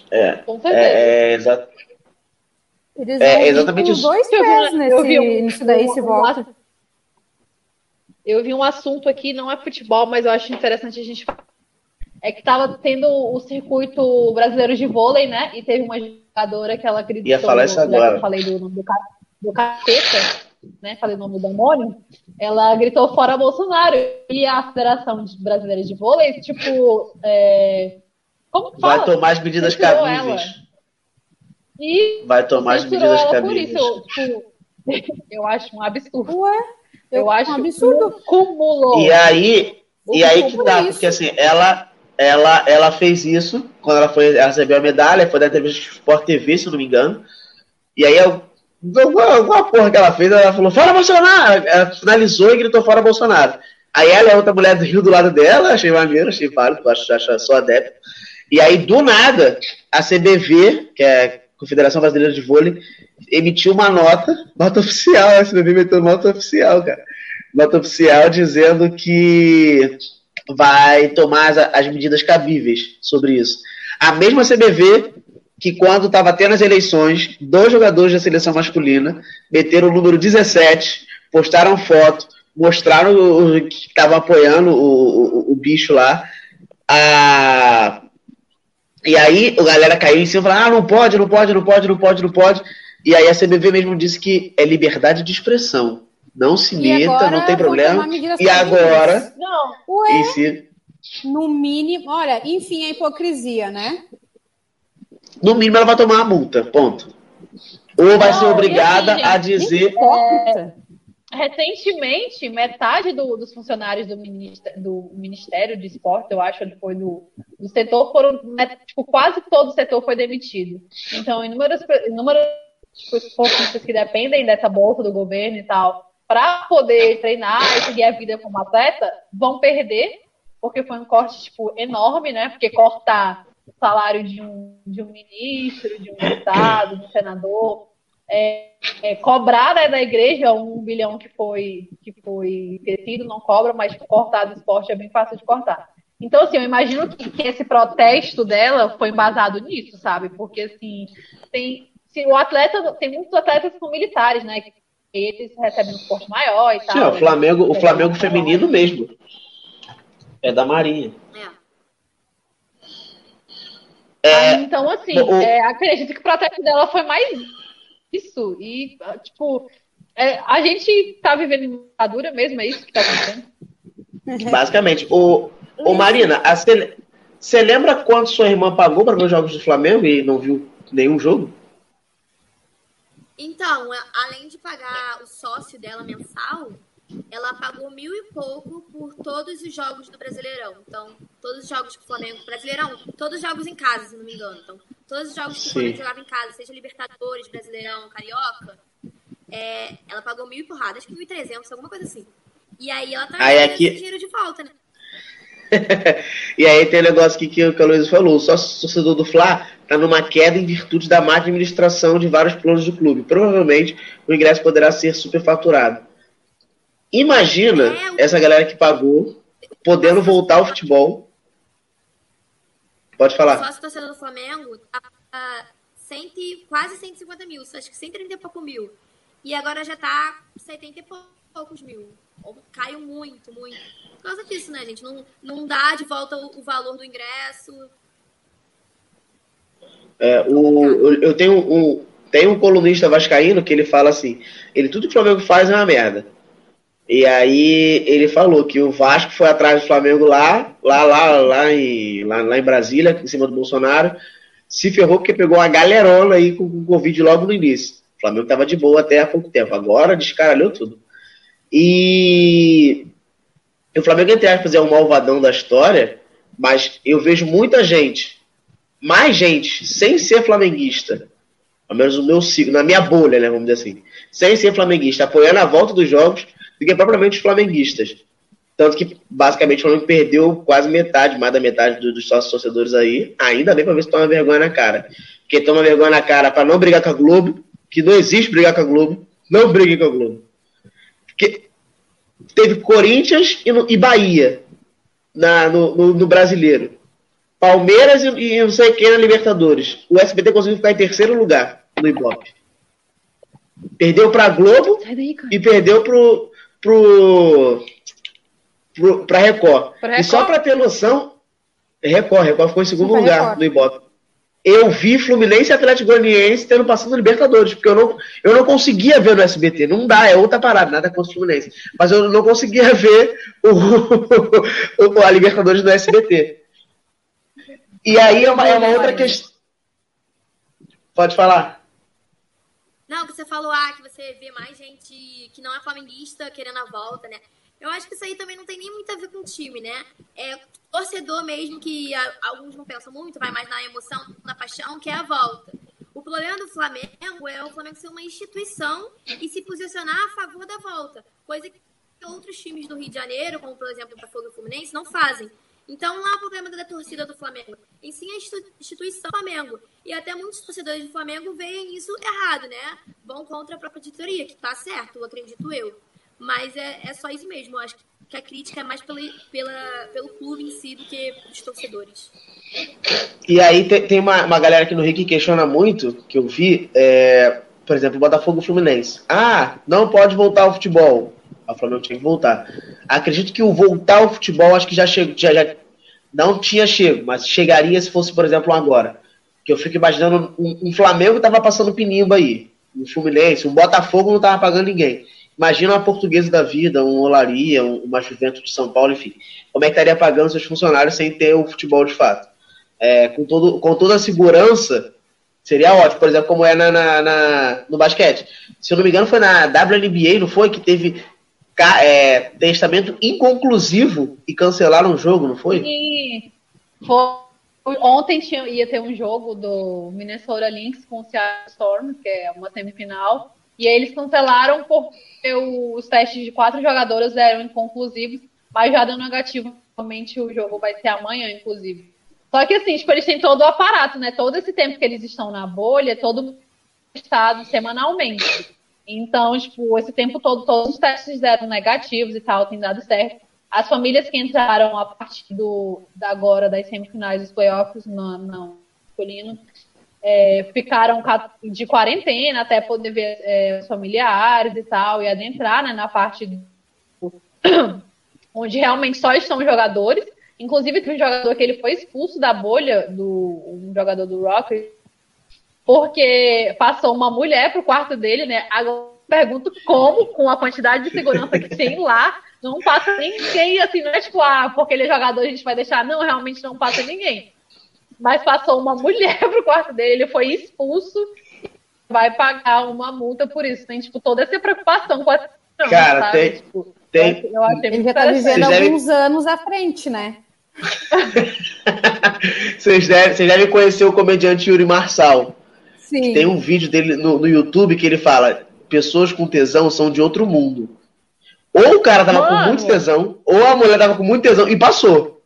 É, com certeza. É, é, exa Eles é exatamente isso. dois pés nesse, eu vi um, nisso daí, se volta. Eu vi um assunto aqui, não é futebol, mas eu acho interessante a gente falar é que estava tendo o circuito brasileiro de vôlei, né? E teve uma jogadora que ela acreditou. Ia falar isso agora. Eu falei do nome do, do Caceta, né? Falei o nome do demônio. Ela gritou fora Bolsonaro. E a Federação Brasileira de Vôlei, tipo. É... Como que fala? Vai tomar as medidas cabíveis. Ela. E Vai tomar as medidas cabíveis. Por isso, tipo, eu acho um absurdo. Ué? Eu, eu acho um absurdo. Cúmulo. E aí, e aí que tá, porque assim, ela ela, ela fez isso quando ela foi ela recebeu a medalha, foi da entrevista de Sport TV, se não me engano. E aí, eu, alguma, alguma porra que ela fez, ela falou, fora Bolsonaro! Ela finalizou e gritou fora Bolsonaro. Aí ela e a outra mulher do Rio do lado dela, achei maneiro, achei válido, acho, acho, sou adepto. E aí, do nada, a CBV, que é Confederação Brasileira de Vôlei, emitiu uma nota, nota oficial, a CBV meteu nota oficial, cara. Nota oficial dizendo que vai tomar as, as medidas cabíveis sobre isso. A mesma CBV que quando estava tendo as eleições, dois jogadores da seleção masculina meteram o número 17, postaram foto, mostraram o, que estavam apoiando o, o, o, bicho lá. A... E aí a galera caiu em cima e falou: ah, não pode, não pode, não pode, não pode, não pode. E aí a CBV mesmo disse que é liberdade de expressão. Não se meta, não tem problema. E agora. Não, ué, si... No mínimo, olha, enfim, a hipocrisia, né? No mínimo, ela vai tomar uma multa, ponto. Ou vai não, ser obrigada assim, a dizer. É, recentemente, metade do, dos funcionários do ministério, do ministério de Esporte, eu acho, foi do, do setor, foram. Tipo, quase todo o setor foi demitido. Então, inúmeras, inúmeras esportistas que dependem dessa bolsa do governo e tal para poder treinar e seguir a vida como atleta, vão perder, porque foi um corte tipo, enorme, né? Porque cortar o salário de um, de um ministro, de um deputado, de um senador, é, é, cobrar né, da igreja um bilhão que foi, que foi tecido, não cobra, mas cortar do esporte é bem fácil de cortar. Então, assim, eu imagino que, que esse protesto dela foi embasado nisso, sabe? Porque, assim, tem, se o atleta, tem muitos atletas que são militares, né? Que eles recebem um suporte maior e tal. Sim, o Flamengo, o Flamengo feminino mesmo. É da Marinha. É. é então, assim, o... é, acredito que o protesto dela foi mais isso. E, tipo, é, a gente tá vivendo em ditadura mesmo, é isso que tá acontecendo? Basicamente. O, o Marina, você lembra quanto sua irmã pagou para ver os jogos do Flamengo e não viu nenhum jogo? Então, além de pagar o sócio dela mensal, ela pagou mil e pouco por todos os jogos do Brasileirão. Então, todos os jogos do Flamengo, Brasileirão, todos os jogos em casa, se não me engano. Então, todos os jogos que o Flamengo jogava em casa, seja Libertadores, Brasileirão, Carioca, é, ela pagou mil e porrada, acho que mil e trezentos, alguma coisa assim. E aí ela tá aí aqui... dinheiro de volta, né? e aí tem um negócio que, que, que a Luiz falou, só torcedor do Fla está numa queda em virtude da má administração de vários planos do clube. Provavelmente o ingresso poderá ser superfaturado. Imagina é, essa galera que pagou podendo voltar ao futebol. Pode falar. O sócio torcedor do Flamengo tá a, cento, quase 150 mil, acho que 130 e pouco mil. E agora já tá 70 e poucos mil. Caiu muito, muito. Por causa disso, né, gente? Não, não dá de volta o, o valor do ingresso. É, o, eu tenho um, tenho um colunista vascaíno que ele fala assim, ele tudo que o Flamengo faz é uma merda. E aí ele falou que o Vasco foi atrás do Flamengo lá, lá, lá, lá em, lá, lá em Brasília, em cima do Bolsonaro, se ferrou porque pegou uma galerona aí com o Covid logo no início. O Flamengo tava de boa até há pouco tempo. Agora descaralhou tudo. E o Flamengo, entre aspas, é um malvadão da história, mas eu vejo muita gente, mais gente, sem ser flamenguista, ao menos no meu ciclo, na minha bolha, né, vamos dizer assim, sem ser flamenguista, apoiando a volta dos jogos do que propriamente os flamenguistas. Tanto que, basicamente, o Flamengo perdeu quase metade, mais da metade dos sócios torcedores aí. Ainda bem para ver se toma vergonha na cara. Porque toma vergonha na cara para não brigar com a Globo, que não existe brigar com a Globo. Não brigue com a Globo. Porque teve Corinthians e, no, e Bahia na, no, no, no, brasileiro. Palmeiras e, e não sei quem na Libertadores. O SBT conseguiu ficar em terceiro lugar no Ibope. Perdeu para a Globo e perdeu pro, pro, pro, pra Record. Record. E só para ter noção, Record, Record ficou em segundo lugar Record. no Ibope. Eu vi Fluminense e Atlético Goianiense tendo passado Libertadores, porque eu não, eu não conseguia ver no SBT. Não dá, é outra parada, nada contra o Fluminense. Mas eu não conseguia ver o, o a Libertadores no SBT. E aí é uma, é uma outra questão. Pode falar. Não, que você falou, ah, que você vê mais gente que não é flamenguista querendo a volta, né? Eu acho que isso aí também não tem nem muito a ver com o time, né? É torcedor mesmo que alguns não pensam muito, vai mais na emoção, na paixão, que é a volta. O problema do Flamengo é o Flamengo ser uma instituição e se posicionar a favor da volta, coisa que outros times do Rio de Janeiro, como por exemplo o Botafogo e o Fluminense, não fazem. Então não há problema da torcida do Flamengo, em sim a instituição do Flamengo. E até muitos torcedores do Flamengo veem isso errado, né? Vão contra a própria diretoria, que tá certo, acredito eu. Mas é, é só isso mesmo. Eu acho que a crítica é mais pela, pela, pelo clube em si do que os torcedores. E aí tem, tem uma, uma galera aqui no Rio que questiona muito, que eu vi, é, por exemplo, o Botafogo Fluminense. Ah, não pode voltar ao futebol. O Flamengo tinha que voltar. Acredito que o voltar ao futebol, acho que já chegou, já, já não tinha chego, mas chegaria se fosse, por exemplo, agora. Que eu fico imaginando um, um Flamengo estava passando pinimba aí, um Fluminense, um Botafogo não estava pagando ninguém. Imagina uma portuguesa da vida, um Olaria, uma Juventus de São Paulo, enfim. Como é que estaria pagando seus funcionários sem ter o futebol de fato? É, com, todo, com toda a segurança, seria ótimo. Por exemplo, como é na, na, na, no basquete. Se eu não me engano, foi na WNBA, não foi? Que teve é, testamento inconclusivo e cancelaram o jogo, não foi? Sim. Foi. Ontem tinha, ia ter um jogo do Minnesota Lynx com o Seattle Storm, que é uma semifinal, e aí eles cancelaram porque os testes de quatro jogadoras eram inconclusivos, mas já deu negativo. Realmente o jogo vai ser amanhã, inclusive. Só que assim, tipo, eles têm todo o aparato, né? Todo esse tempo que eles estão na bolha, todo testado semanalmente. Então, tipo, esse tempo todo, todos os testes deram negativos e tal, tem dado certo. As famílias que entraram a partir do, da agora das semifinais dos playoffs no, no masculino é, ficaram de quarentena até poder ver é, os familiares e tal, e adentrar né, na parte do, onde realmente só estão jogadores. Inclusive, tem um jogador que ele foi expulso da bolha, do, um jogador do Rockets, porque passou uma mulher pro quarto dele, né? Agora pergunto como, com a quantidade de segurança que tem lá, não passa ninguém, assim, não é tipo, ah, porque ele é jogador, a gente vai deixar. Não, realmente não passa ninguém. Mas passou uma mulher pro quarto dele, ele foi expulso, vai pagar uma multa por isso. Tem, tipo, toda essa preocupação com a Cara, sabe? tem. Tipo, tem... Eu achei ele já tá vivendo alguns anos à frente, né? vocês, devem, vocês devem conhecer o comediante Yuri Marçal. Sim. Tem um vídeo dele no, no YouTube que ele fala: pessoas com tesão são de outro mundo. Ou o cara tava Mano. com muito tesão, ou a mulher tava com muito tesão e passou.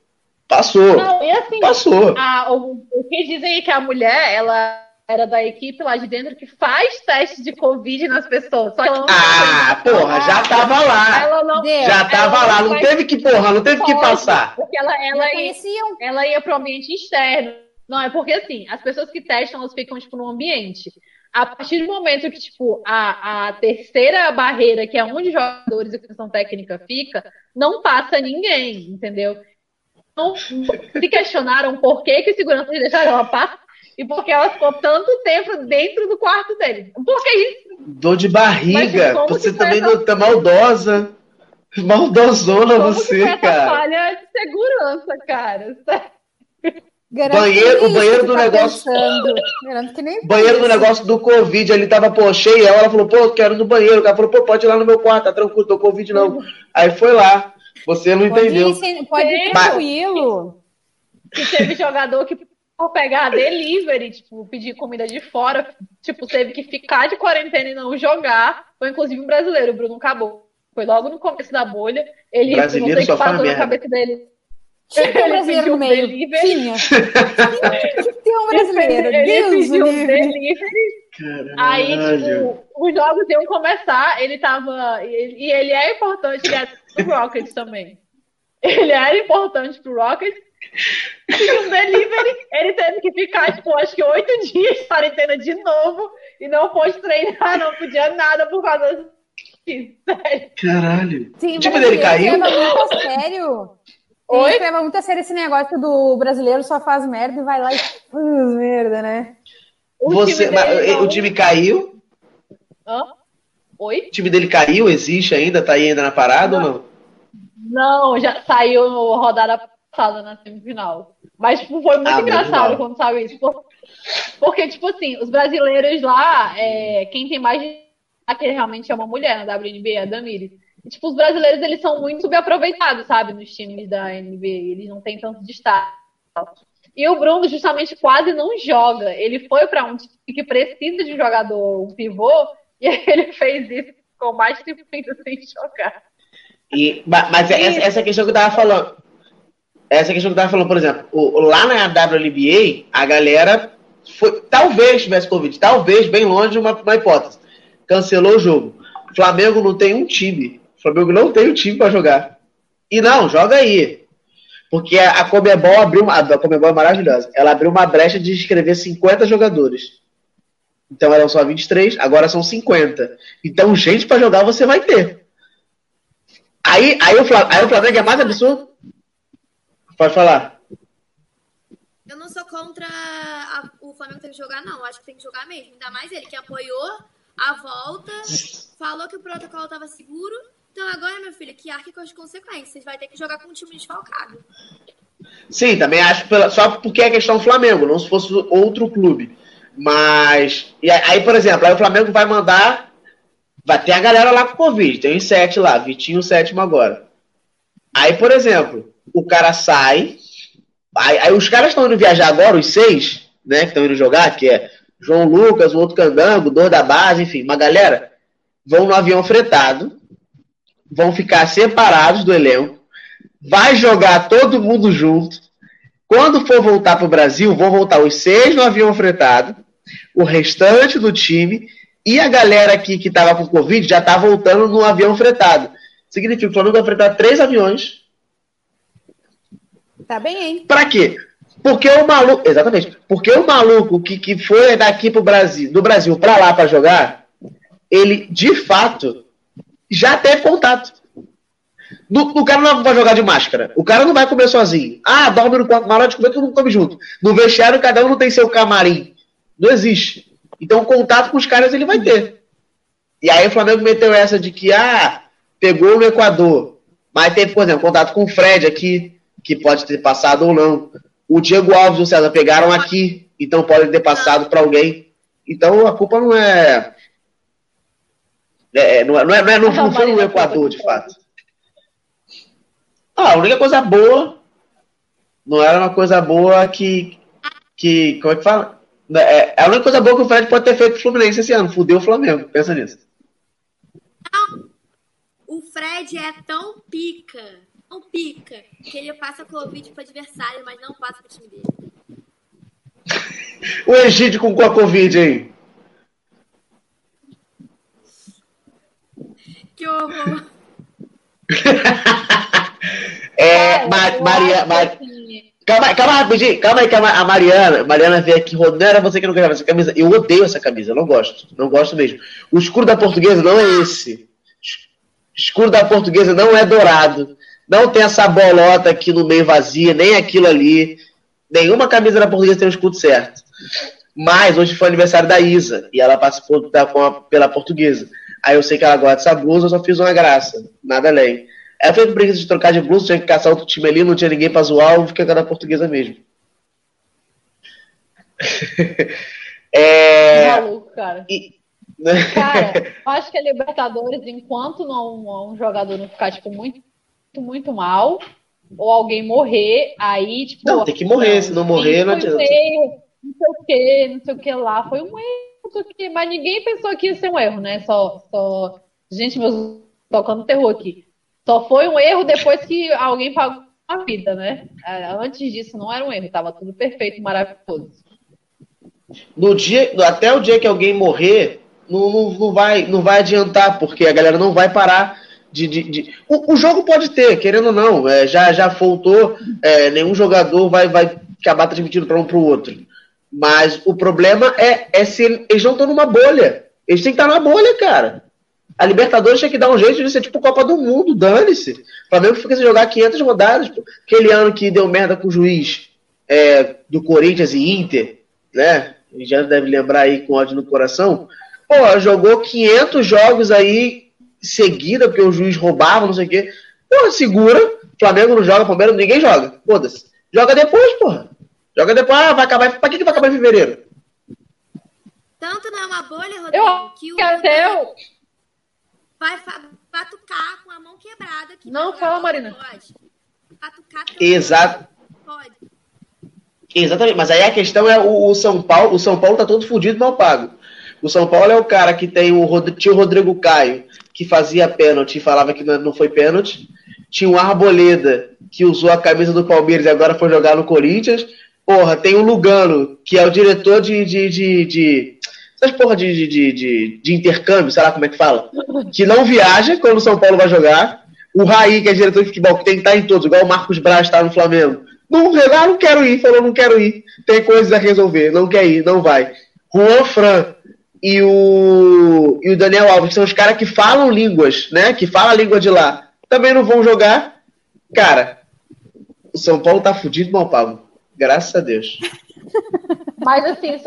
Passou. Não, e assim, Passou. a- o, o que dizem é que a mulher, ela era da equipe lá de dentro que faz teste de Covid nas pessoas. Só que ela não Ah, porra, já tava lá. Ela não. Já tava ela lá. não teve que, porra, não teve que passar. Porque ela, ela, ia, ela ia pro ambiente externo. Não, é porque assim, as pessoas que testam, elas ficam, tipo, no ambiente. A partir do momento que, tipo, a, a terceira barreira, que é onde os jogadores e comissão técnica fica, não passa ninguém, entendeu? Então, se questionaram por que que os seguranças deixaram ela passar e por que ela ficou tanto tempo dentro do quarto dele. Por que isso? Dor de Mas barriga. como Você que foi também essa- não tá maldosa. Maldosona Como que você, foi essa cara. falha de segurança, cara? Garanto Banheiro- o banheiro do tá negócio- pensando. Garanto que nem Banheiro do negócio do Covid, ele tava, pô, cheio. Ela falou, pô, quero ir no banheiro. O cara falou, pô, pode ir lá no meu quarto, tá tranquilo, tô Covid não. Aí foi lá. Você não Pode entendeu. ir, sem- pode ir tranquilo. que teve jogador que por pegar delivery, tipo, pedir comida de fora, tipo, teve que ficar de quarentena e não jogar. Foi inclusive um brasileiro, o Bruno Cabou. Foi logo no começo da bolha. Ele Brasileiro não sei o que passou na merda. cabeça dele. Tinha que ter um Ele brasileiro no meio. delivery. Tinha. Tinha que ter um brasileiro. Ele Deus pediu o um delivery. Aí, Caralho. tipo, os jogos iam começar, ele tava. E ele é importante, ele é do Rockets também. Ele era importante pro Rockets. E um delivery, ele teve que ficar, tipo, acho que oito dias de quarentena de novo e não pôde treinar, não podia nada por causa disso. Sério. Caralho. Sim, O dele brasileiro caiu? sério. Oi? Leva muito a sério esse negócio do brasileiro só faz merda e vai lá e faz merda, né? O Você, time dele não- o time caiu? Hã? Oi? O time dele caiu? Existe ainda? Tá aí ainda na parada ou não? Não, já saiu rodada passada na semifinal. Mas tipo, foi muito Ah, engraçado quando saiu isso. por- Porque, tipo assim, os brasileiros lá, é, quem tem mais de que realmente é uma mulher na WNBA, a Damiri. Tipo, os brasileiros, eles são muito subaproveitados, sabe, nos times da NBA. Eles não têm tanto destaque. E o Bruno, justamente, quase não joga. Ele foi para um time que precisa de um jogador, um pivô, e ele fez isso com mais tempo sem jogar. E, ma- mas é essa, essa questão que eu tava falando. Essa questão que eu tava falando, por exemplo, o- lá na WNBA, a galera foi, talvez tivesse Covid, talvez, bem longe, uma, uma hipótese. Cancelou o jogo. Flamengo não tem um time. Flamengo não tem um time pra jogar. E não, joga aí. Porque a, Comebol abriu uma. A Comebol é maravilhosa. Ela abriu uma brecha de inscrever 50 jogadores. Então eram só 23, agora são 50. Então, gente pra jogar você vai ter. Aí, aí, o Flamengo, aí o Flamengo é mais absurdo. Pode falar. Eu não sou contra a- o Flamengo ter que jogar, não. Acho que tem que jogar mesmo. Ainda mais ele que apoiou a volta, falou que o protocolo estava seguro. Então agora, meu filho, que arque com as consequências. Vai ter que jogar com um time desfalcado. Sim, também acho pela- só porque é questão do Flamengo, não se fosse outro clube. Mas. E aí, por exemplo, aí o Flamengo vai mandar. Vai ter a galera lá com Covid, tem os sete lá, Vitinho sétimo agora. Aí, por exemplo, o cara sai. Aí, aí os caras estão indo viajar agora, os seis, né, que estão indo jogar, que é João Lucas, o outro candango, dor da base, enfim, uma galera, vão no avião fretado, vão ficar separados do elenco, vai jogar todo mundo junto. Quando for voltar para o Brasil, vão voltar os seis no avião fretado, o restante do time e a galera aqui que estava com Covid já está voltando no avião fretado. Significa que o Flamengo vai fretar três aviões. Tá bem, hein? Para quê? Porque o maluco. Exatamente. Porque o maluco que, que foi daqui pro Brasil, do Brasil para lá para jogar, ele de fato já teve contato. No- O cara não vai jogar de máscara. O cara não vai comer sozinho. Ah, dorme no de comer, todo mundo come junto. No vestiário, cada um não tem seu camarim. Não existe. Então, contato com os caras ele vai ter. E aí o Flamengo meteu essa de que, ah, pegou no Equador. Mas teve, por exemplo, contato com o Fred aqui, que pode ter passado ou não. O Diego Alves e o César pegaram aqui, então podem ter passado para alguém. Então a culpa não é. É, não, é, não, é, não, é- não- não foi no Equador, de fato. Ah, a única coisa boa não era uma coisa boa que. que como é que fala? É, a única coisa boa que o Fred pode ter feito pro Fluminense esse ano. Fudeu o Flamengo. Pensa nisso. O Fred é tão pica. pica, que ele passa Covid pro adversário, mas não passa pro time dele. O Egídio com a Covid aí. Que horror. é, Ma Maria, Mar... Calma aí, calma rapidinho, calma aí, calma A Mariana, Mariana veio aqui, não era você que não ganhava essa camisa. Eu odeio essa camisa, eu não gosto, não gosto mesmo. O escuro da portuguesa não é esse. O escuro da portuguesa não é dourado. Não tem essa bolota aqui no meio vazia, nem aquilo ali. Nenhuma camisa da portuguesa tem o escudo certo. Mas hoje foi o aniversário da Isa e ela participou da, pela portuguesa. Aí eu sei que ela gosta dessa blusa, eu só fiz uma graça, nada além. Ela fez preguiça de trocar de blusa, tinha que caçar outro time ali, não tinha ninguém pra zoar, eu fiquei com a da portuguesa mesmo. é... Maluco, cara. E... Cara, eu acho que a Libertadores, enquanto não um jogador não ficar, tipo, muito, muito mal, ou alguém morrer, aí, tipo. Não, tem que morrer, se não morrer, não adianta. Erro, não sei o que, não sei o que lá. Foi um erro, mas ninguém pensou que ia ser um erro, né? Só. só... Gente, meus tocando terror aqui. Só foi um erro depois que alguém pagou a vida, né? Antes disso não era um erro, estava tudo perfeito, maravilhoso. No dia, até o dia que alguém morrer, não, não, não, vai, não vai adiantar, porque a galera não vai parar de. de, de... O, o, jogo pode ter, querendo ou não, é, já, já faltou, é, nenhum jogador vai, vai acabar transmitindo para um para o outro. Mas o problema é, é se eles não estão numa bolha. Eles têm que estar na bolha, cara. A Libertadores tinha que dar um jeito de ser tipo Copa do Mundo, dane-se. O Flamengo fica sem jogar 500 rodadas. Aquele ano que deu merda com o juiz é, do Corinthians e Inter, né? Já deve lembrar aí com ódio no coração. Pô, jogou 500 jogos aí seguida, porque o juiz roubava, não sei o quê. Pô, segura. Flamengo não joga, Palmeiras ninguém joga. Foda-se. Joga depois, porra. Joga depois. Ah, vai acabar. Pra que, que vai acabar em fevereiro? Tanto não é uma bolha, Rodrigo, eu, que o. Até eu vai patucar com a mão quebrada. Que não, fala, Marina. Pode. Patucar Exato. Pode. Exatamente, mas aí a questão é o, o, São Paulo. O São Paulo tá todo fudido mal pago. O São Paulo é o cara que tem o tinha o Rodrigo Caio, que fazia pênalti e falava que não foi pênalti. Tinha o Arboleda, que usou a camisa do Palmeiras e agora foi jogar no Corinthians. Porra, tem o Lugano, que é o diretor de, de, de, de essas porra de, de, de, de, intercâmbio, sei lá como é que fala, que não viaja quando o São Paulo vai jogar. O Raí, que é diretor de futebol, que tem que estar em todos, igual o Marcos Braz está no Flamengo. Não, ah, não quero ir, falou, não quero ir. Tem coisas a resolver, não quer ir, não vai. Juan Fran e o, e o Daniel Alves, que são os caras que falam línguas, né? Que falam a língua de lá, também não vão jogar. Cara, o São Paulo tá fudido mal pago. Graças a Deus. Mas assim,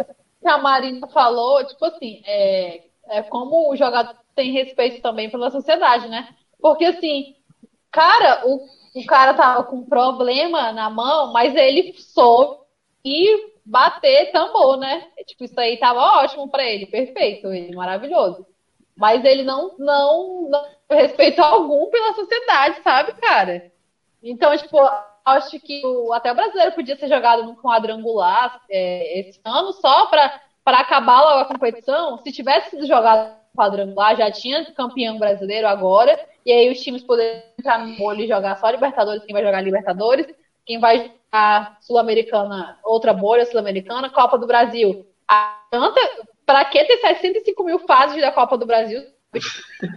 que a Marina falou, tipo assim, é, é como o jogador tem respeito também pela sociedade, né? Porque assim, cara, o, o cara tava com problema na mão, mas ele soube e bater tambor, né? Tipo, isso aí tava ótimo para ele, perfeito, ele maravilhoso. Mas ele não, não, não respeito algum pela sociedade, sabe, cara? Então, tipo, acho que o, até o brasileiro podia ser jogado no quadrangular é, esse ano só para acabar logo a competição. Se tivesse sido jogado quadrangular, já tinha campeão brasileiro agora, e aí os times poderiam entrar no molho e jogar só Libertadores, quem vai jogar Libertadores, quem vai jogar Sul-Americana, outra bolha Sul-Americana, Copa do Brasil. Adianta, para que ter 65 mil fases da Copa do Brasil?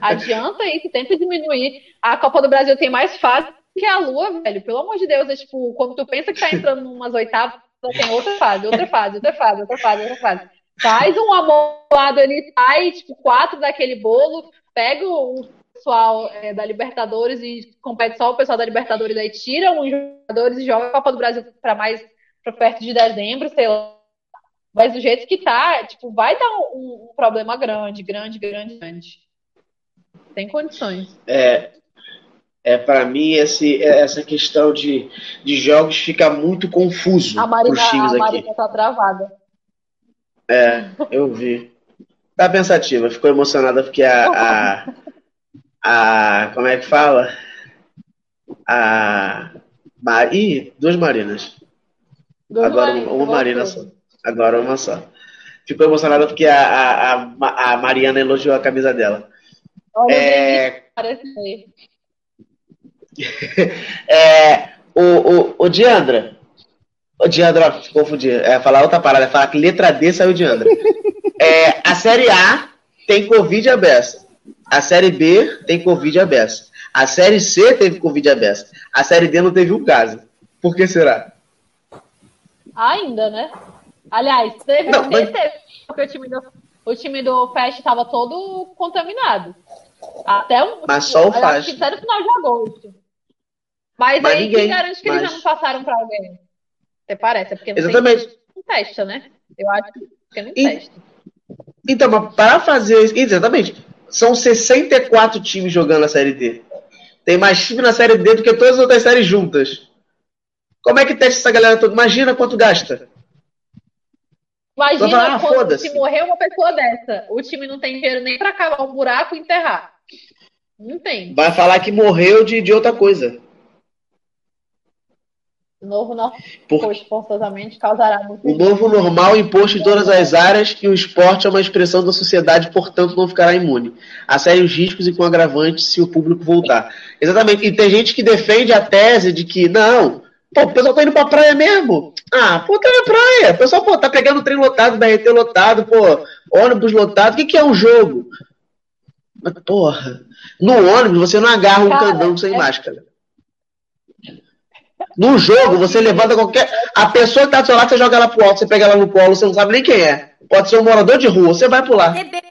Adianta isso, tenta diminuir. A Copa do Brasil tem mais fases que a Lua, velho, pelo amor de Deus, é tipo, quando tu pensa que tá entrando umas oitavas, tem outra fase, outra fase, outra fase, outra fase, outra fase. Faz um amontoado ali, sai, tipo, quatro daquele bolo, pega o pessoal é, da Libertadores e compete só o pessoal da Libertadores, aí tira uns jogadores e joga a Copa do Brasil para mais para perto de dezembro, sei lá. Mas do jeito que tá, tipo, vai dar um, um problema grande, grande, grande, grande. Tem condições. É, é, para mim, esse, essa questão de, de jogos fica muito confuso times. A Marina tá travada. É, eu vi. Tá pensativa, ficou emocionada porque a, a, a como é que fala? A, a ih, duas Marinas. Duas Agora Marinas, uma Marina só. Agora uma só. Ficou emocionada porque a, a, a, a Mariana elogiou a camisa dela. Olha, é... parece é, o, o, o Diandra. O Diandra, confundi. É, falar outra parada, falar que letra D saiu Diandra. É, a série A tem Covid abessa. A série B tem Covid abessa. A série C teve Covid abessa. A série D não teve um caso. Por que será? Ainda, né? Aliás, teve, Não, mas- teve porque o time do, o time do Fest estava todo contaminado. Até um, Mas só o eu acho que até no final de agosto. Mas, Mas aí ninguém, quem garante que eles mas- já não passaram para alguém? Você parece, é porque não Exatamente. tem não testa, né? Eu acho que não E- testa. Então, para fazer isso. Exatamente. São 64 times jogando a série D. Tem mais time na série D do que todas as outras séries juntas. Como é que testa essa galera toda? Imagina quanto gasta. Imagina falar, ah, quando foda-se. se morrer uma pessoa dessa, o time não tem dinheiro nem para cavar um buraco e enterrar. Não tem. Vai falar que morreu de, de outra coisa. O novo não Por- forçosamente causará muito O novo normal imposto em todas as áreas e o esporte é uma expressão da sociedade, portanto não ficará imune. A sérios riscos e com agravante se o público voltar. Exatamente. E tem gente que defende a tese de que, não, pô, o pessoal tá indo pra praia mesmo. Ah, pô, tá na praia. O pessoal, pô, tá pegando trem lotado, BRT lotado, pô, ônibus lotado. O que, que é um jogo? Mas, porra, no ônibus você não agarra um Cara, candango sem é- máscara. No jogo, você levanta qualquer. A pessoa que tá do seu lado, você joga ela pro alto, você pega ela no colo, você não sabe nem quem é. Pode ser um morador de rua, você vai pular. Bebê.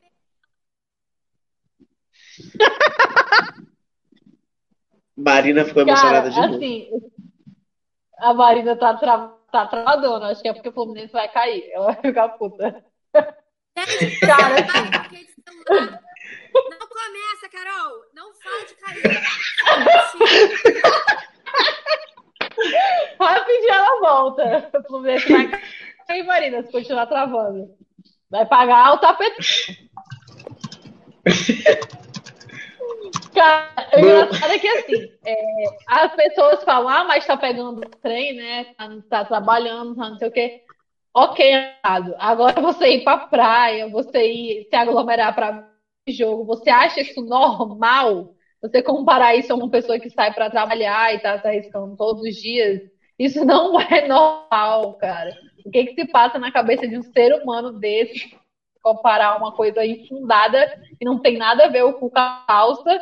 Marina ficou Cara, emocionada de novo. assim, a Marina tá, tra tá travadona. Acho que é porque o Fluminense vai cair. Ela vai ficar puta. Cara, assim. Não começa, Carol. Não fala de cair. Rapidinho ela volta. O Fluminense vai cair, Marina, se continuar travando. Vai pagar o tapete. Cara, o engraçado é que assim, é, as pessoas falam, ah, mas tá pegando trem, né? Tá, tá trabalhando, tá não sei o quê. Ok, errado. Agora você ir pra praia, você ir se aglomerar pra jogo, você acha isso normal? Você comparar isso a uma pessoa que sai pra trabalhar e tá se arriscando todos os dias? Isso não é normal, cara. O que que se passa na cabeça de um ser humano desse comparar uma coisa infundada que não tem nada a ver com calça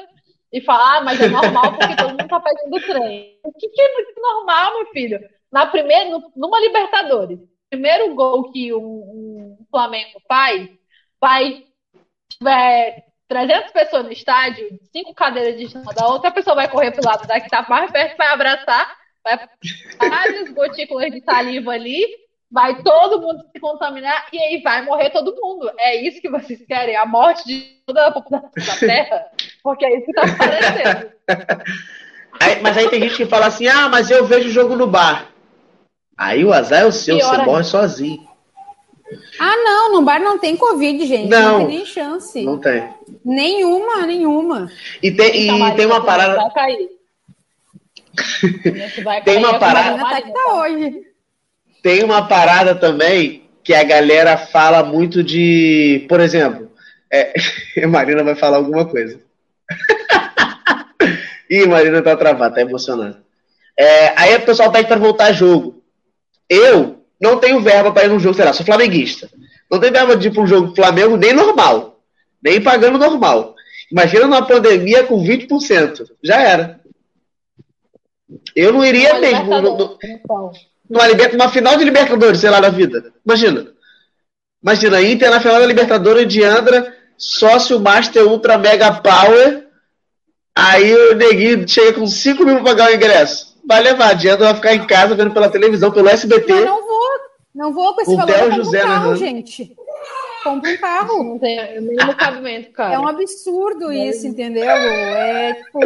e falar, ah, mas é normal porque todo mundo tá pegando trem. O que, que é normal, meu filho? Na primeira, numa Libertadores, primeiro gol que um, um Flamengo faz, vai tiver 300 pessoas no estádio, cinco cadeiras de cima da outra, a pessoa vai correr pro lado da que tá mais perto, vai abraçar, vai várias gotículas de saliva ali, vai todo mundo se contaminar e aí vai morrer todo mundo. É isso que vocês querem? A morte de toda a população da Terra? Porque é isso que tá aparecendo. Aí- mas aí tem gente que fala assim: ah, mas eu vejo o jogo no bar. Aí o azar é o seu, Pior você morre sozinho. Ah, não, no bar não tem Covid, gente. Não. Não, tem nem chance. Não tem. Nenhuma, nenhuma. E tem, e Então, tem uma parada. Vai cair. Vai Tem cair, uma é como parada- tá que tá hoje. Tem uma parada também que a galera fala muito de. Por exemplo, é, a Marina vai falar alguma coisa. Ih, Marina tá travada, tá emocionada. É, aí o pessoal pede pra voltar jogo. Eu não tenho verba pra ir num jogo, sei lá, sou flamenguista. Não tenho verba de ir pra um jogo Flamengo nem normal. Nem pagando normal. Imagina numa pandemia com 20%. Já era. Eu não iria Uma mesmo. no- no- então. numa, numa final de Libertadores, sei lá, da vida. Imagina. Imagina, Inter na final da Libertadores de Andra, sócio Master Ultra Mega Power. Aí o neguinho chega com 5 mil pra pagar o ingresso. Vai levar, Andra vai ficar em casa vendo pela televisão, pelo SBT. Eu não vou. Não vou com esse O valor. Compro José um carro, narrando. gente. Compra um carro. Não tem o mínimo cabimento, cara. É um absurdo isso, entendeu? É tipo,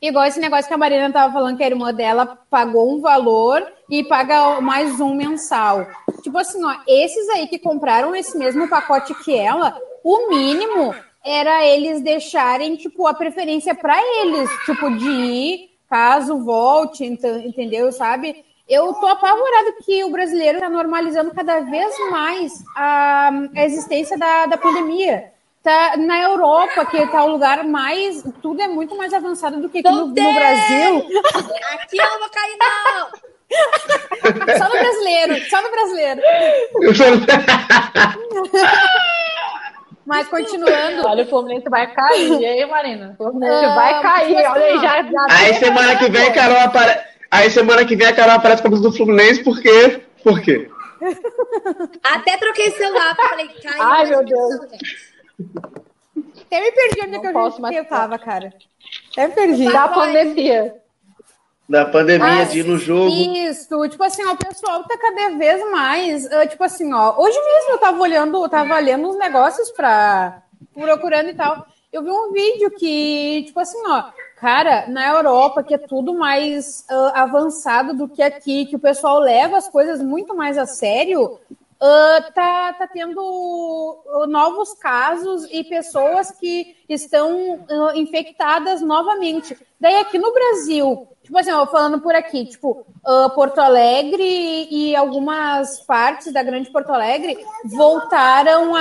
igual esse negócio que a Marina tava falando que a irmã dela pagou um valor e paga mais um mensal. Tipo assim, ó, esses aí que compraram esse mesmo pacote que ela, o mínimo era eles deixarem, tipo, a preferência para eles, tipo, de ir caso volte, ent- entendeu? Sabe? Eu tô apavorada que o brasileiro tá normalizando cada vez mais a, a existência da, da pandemia. tá na Europa, que tá o lugar mais. Tudo é muito mais avançado do que aqui no, no Brasil. Aqui eu não vou cair, não! só no brasileiro, só no brasileiro. Mas continuando. Olha, o Fluminense vai cair, e aí, Marina? O Fluminense uh, vai cair, olha aí, já, já. Aí semana que vem a Carol aparece. Aí semana que vem a Carol aparece com a do Fluminense, por quê? Por quê? Até troquei celular, falei, caiu. Ai, meu Deus. Eu me perdi onde é que eu, gente, eu tava, cara. Eu me perdi. Da pandemia. Da pandemia, ah, de ir no jogo. Isso, tipo assim, ó, o pessoal tá cada vez mais. Uh, tipo assim, ó, hoje mesmo eu tava olhando, eu tava lendo uns negócios pra. procurando e tal. Eu vi um vídeo que, tipo assim, ó, cara, na Europa, que é tudo mais uh, avançado do que aqui, que o pessoal leva as coisas muito mais a sério, uh, tá, tá tendo uh, novos casos e pessoas que estão uh, infectadas novamente. Daí aqui no Brasil, tipo assim, ó, falando por aqui, tipo, Porto Alegre e algumas partes da grande Porto Alegre voltaram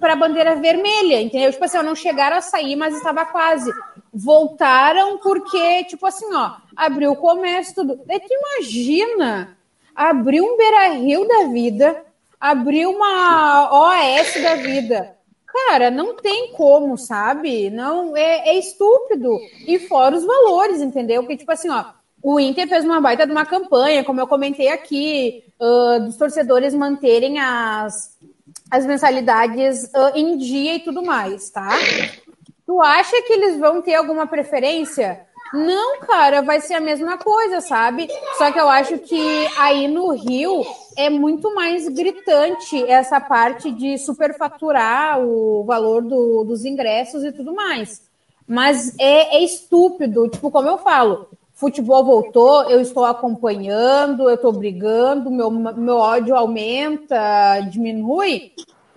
para a bandeira vermelha, entendeu? Tipo assim, não chegaram a sair, mas estava quase. Voltaram porque, tipo assim, ó, abriu o comércio, tudo. Daí tu imagina abrir um Beira Rio da vida, abrir uma OAS da vida. Cara, não tem como, sabe? Não é, é estúpido. E fora os valores, entendeu? Porque, tipo assim, ó, o Inter fez uma baita de uma campanha, como eu comentei aqui, uh, dos torcedores manterem as, as mensalidades uh, em dia e tudo mais, tá? Tu acha que eles vão ter alguma preferência? Não, cara, vai ser a mesma coisa, sabe? Só que eu acho que aí no Rio é muito mais gritante essa parte de superfaturar o valor do, dos ingressos e tudo mais. Mas é, é estúpido, tipo, como eu falo, futebol voltou, eu estou acompanhando, eu estou brigando, meu, meu ódio aumenta, diminui,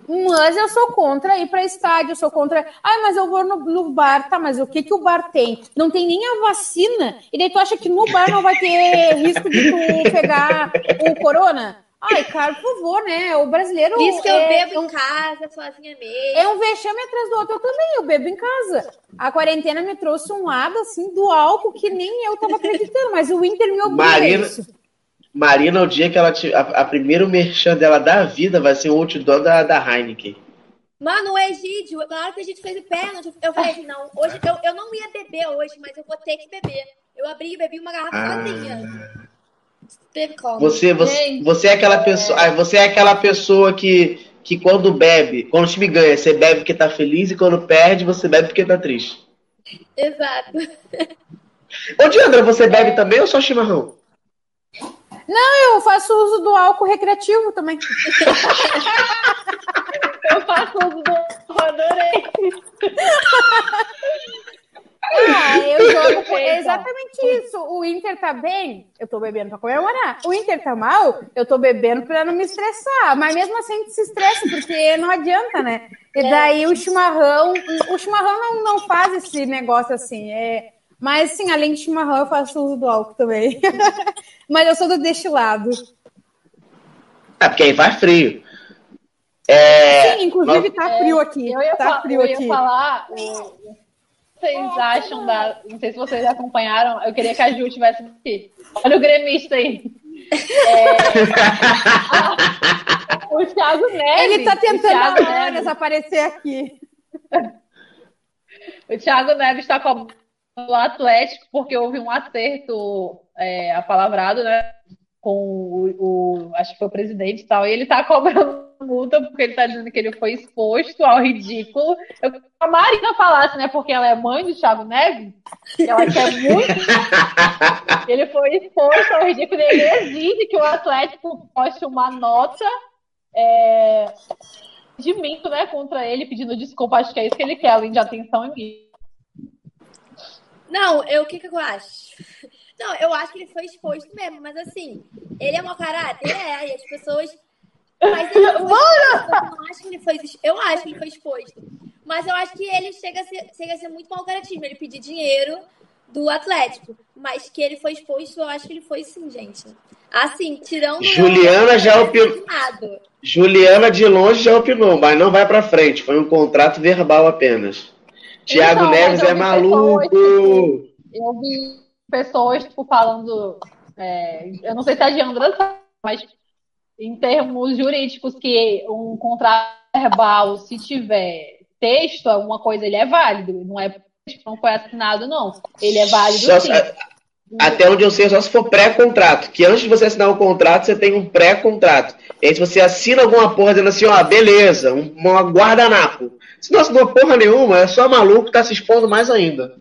mas eu sou contra ir para estádio, eu sou contra. Ah, mas eu vou no, no, bar, tá? Mas o que, que o bar tem? Não tem nem a vacina. E daí tu acha que no bar não vai ter risco de tu pegar o corona? Ai, cara, por favor, né? O brasileiro. Isso que eu é, bebo em casa, sozinha mesmo. É um vexame atrás do outro. Eu também, eu bebo em casa. A quarentena me trouxe um lado, assim, do álcool que nem eu tava acreditando, mas o Inter me obriga Marina, isso. Marina, o dia que ela a, a primeira merchan dela da vida vai ser o outdoor da, da Heineken. Mano, o Egídio, na hora que a gente fez o pênalti, eu falei assim, não, hoje eu, eu não ia beber hoje, mas eu vou ter que beber. Eu abri e bebi uma garrafa ah. sozinha. Teve como. Você, você, você é aquela pessoa, ah, você é aquela pessoa que, que quando bebe, quando o time ganha, você bebe porque tá feliz e quando perde, você bebe porque tá triste. Exato. Ô, Diandra, você bebe também ou só chimarrão? Não, eu faço uso do álcool recreativo também. eu faço uso do adorei. Ah, eu jogo com... exatamente isso. O Inter tá bem, eu tô bebendo pra comemorar. O Inter tá mal, eu tô bebendo pra não me estressar. Mas mesmo assim a gente se estressa, porque não adianta, né? E é. daí o chimarrão, o chimarrão não, não faz esse negócio assim. É, mas, sim, além de chimarrão, eu faço uso do álcool também. Mas eu sou do destilado. É, porque aí vai frio. É... Sim, inclusive tá frio aqui. Eu ia, tá frio eu ia aqui. falar. Vocês acham da. Não sei se vocês acompanharam. Eu queria que a Ju tivesse aqui. Olha o gremista aí. É... o Thiago Neves. Ele tá tentando horas aparecer aqui. O Thiago Neves está com o Atlético, porque houve um acerto é, apalavrado, né? Com o, o, acho que foi o presidente e tal, e ele tá cobrando multa porque ele tá dizendo que ele foi exposto ao ridículo. Eu a Marina falasse, né? Porque ela é mãe do Thiago Neves, ela quer muito. ele foi exposto ao ridículo e ele exige que o Atlético poste uma nota é, de minto, né, contra ele, pedindo desculpa. Acho que é isso que ele quer, além de atenção e não, eu, o que, que eu acho? Não, eu acho que ele foi exposto mesmo, mas assim, ele é mau caráter? É, e as pessoas. Mas ele não, não acho que ele foi. Eu acho que ele foi exposto. Mas eu acho que ele chega a ser, chega a ser muito mau caratismo. Ele pedir dinheiro do Atlético. Mas que ele foi exposto, eu acho que ele foi sim, gente. Assim, tirando. Juliana já opina. Juliana de longe já opinou, mas não vai para frente. Foi um contrato verbal apenas. Tiago então, Neves é maluco. Eu vi pessoas tipo, falando. É, eu não sei se a Diandra sabe, mas em termos jurídicos, que um contrato verbal, se tiver texto, alguma coisa, ele é válido. Não é não foi assinado, não. Ele é válido só, sim. Até onde eu sei, só se for pré-contrato. Que antes de você assinar o um contrato, você tem um pré-contrato. E aí, se você assina alguma porra dizendo assim, ó, beleza, um, uma guardanapo. Se não assinou porra nenhuma, é só maluco que tá se expondo mais ainda.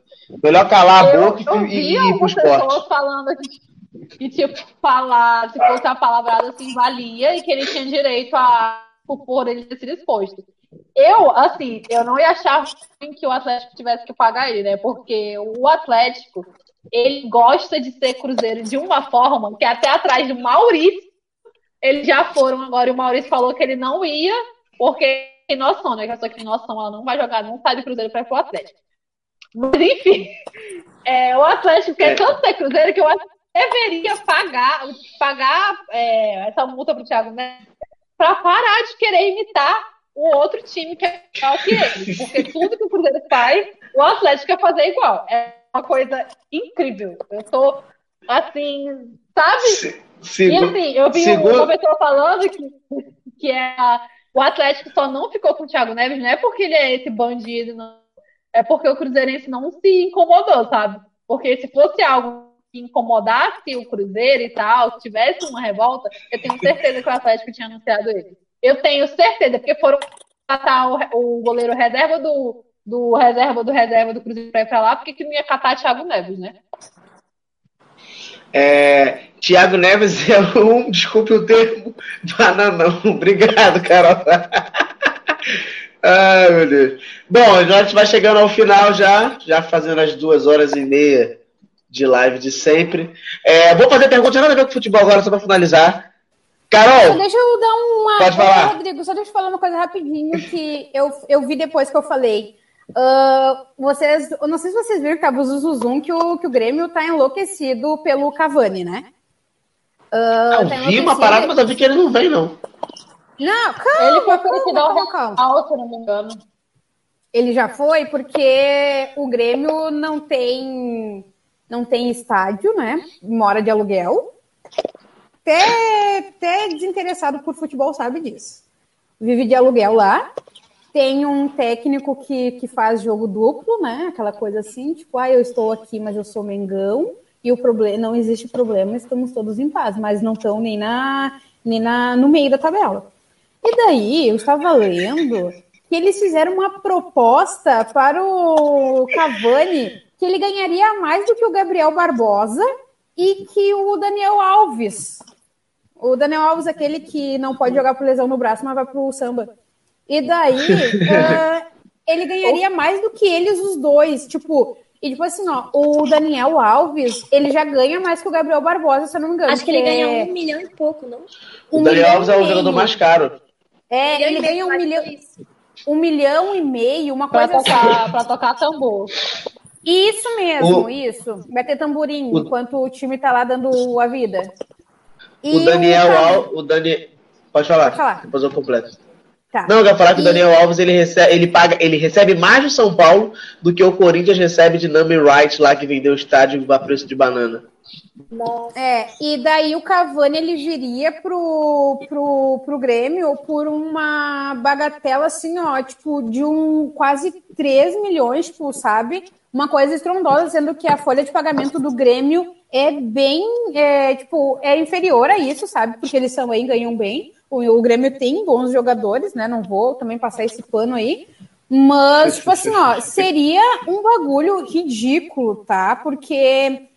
Melhor calar a boca eu, e, eu e ir pro esporte. falando que, tipo, falar, se fosse a palavra assim, valia e que ele tinha direito a por ele ter sido exposto. Eu, assim, eu não ia achar que o Atlético tivesse que pagar ele, né? Porque o Atlético, ele gosta de ser cruzeiro de uma forma que até atrás do Maurício, eles já foram agora e o Maurício falou que ele não ia, porque tem noção, né? Que a pessoa que tem noção, ela não vai jogar, não sai do cruzeiro para ir pro Atlético. Mas, enfim, é, o Atlético quer é. tanto ser cruzeiro que eu acho que deveria pagar, pagar é, essa multa pro Thiago né? para parar de querer imitar o outro time que é igual que ele. Porque tudo que o Cruzeiro faz, o Atlético quer fazer igual. É uma coisa incrível. Eu tô assim, sabe? e assim, eu vi segundo... uma pessoa falando que, que é a, o Atlético só não ficou com o Thiago Neves, não é porque ele é esse bandido, não. É porque o Cruzeirense não se incomodou, sabe? Porque se fosse algo que incomodasse o Cruzeiro e tal, se tivesse uma revolta, eu tenho certeza que o Atlético tinha anunciado ele. Eu tenho certeza, porque foram catar o, o goleiro reserva do, do reserva do reserva do Cruzeiro para ir para lá, porque que não ia catar Thiago Neves, né? É, Thiago Neves é um, desculpe o termo, bananão. Obrigado, Carol. Ai, meu Deus. Bom, a gente vai chegando ao final já, já fazendo as duas horas e meia de live de sempre. É, vou fazer pergunta nada a ver com futebol agora, só para finalizar. Carol! deixa eu dar uma. Pode falar. Rodrigo, só deixa eu falar uma coisa rapidinho que eu, eu vi depois que eu falei. Uh, vocês, eu não sei se vocês viram que tava o Zuzum, que o, que o Grêmio tá enlouquecido pelo Cavani, né? Uh, não, tá vi uma parada, mas eu vi que ele não vem, não. Não, calma, Ele foi oferecido ao Real, se não me engano. Ele já foi, porque o Grêmio não tem não tem estádio, né? Mora de aluguel. Até, até desinteressado por futebol sabe disso. Vive de aluguel lá. Tem um técnico que, que faz jogo duplo, né? Aquela coisa assim, tipo, ah, eu estou aqui, mas eu sou Mengão. E o problema não existe problema, estamos todos em paz, mas não estão nem na nem na, no meio da tabela. E daí eu estava lendo que eles fizeram uma proposta para o Cavani que ele ganharia mais do que o Gabriel Barbosa e que o Daniel Alves. O Daniel Alves, aquele que não pode jogar por lesão no braço, mas vai pro samba. E daí, uh, ele ganharia mais do que eles os dois. Tipo, e tipo assim, ó, o Daniel Alves, ele já ganha mais que o Gabriel Barbosa, se eu não me engano. Acho que ele ganha é... um milhão e pouco, não? Um o Daniel Alves é o jogador mais caro. É, ele, ele ganha um milhão, um milhão e meio, uma pra coisa tocar, assim. Pra tocar tambor. Isso mesmo, o... isso. Vai ter tamborim o... enquanto o time tá lá dando a vida. E o Daniel o... Alves. O Dani... Pode falar. Pode falar. Depois eu completo. Tá. Não, eu quero falar que e... o Daniel Alves ele recebe, ele paga, ele recebe mais de São Paulo do que o Corinthians recebe de Nami Wright lá que vendeu o estádio a preço de banana. É, e daí o Cavani ele viria pro, pro, pro Grêmio por uma bagatela assim, ó, tipo, de um quase 3 milhões, tipo, sabe? Uma coisa estrondosa, sendo que a folha de pagamento do Grêmio é bem, é, tipo, é inferior a isso, sabe? Porque eles também ganham bem. O, o Grêmio tem bons jogadores, né? Não vou também passar esse pano aí. Mas, tipo assim, ó, seria um bagulho ridículo, tá? Porque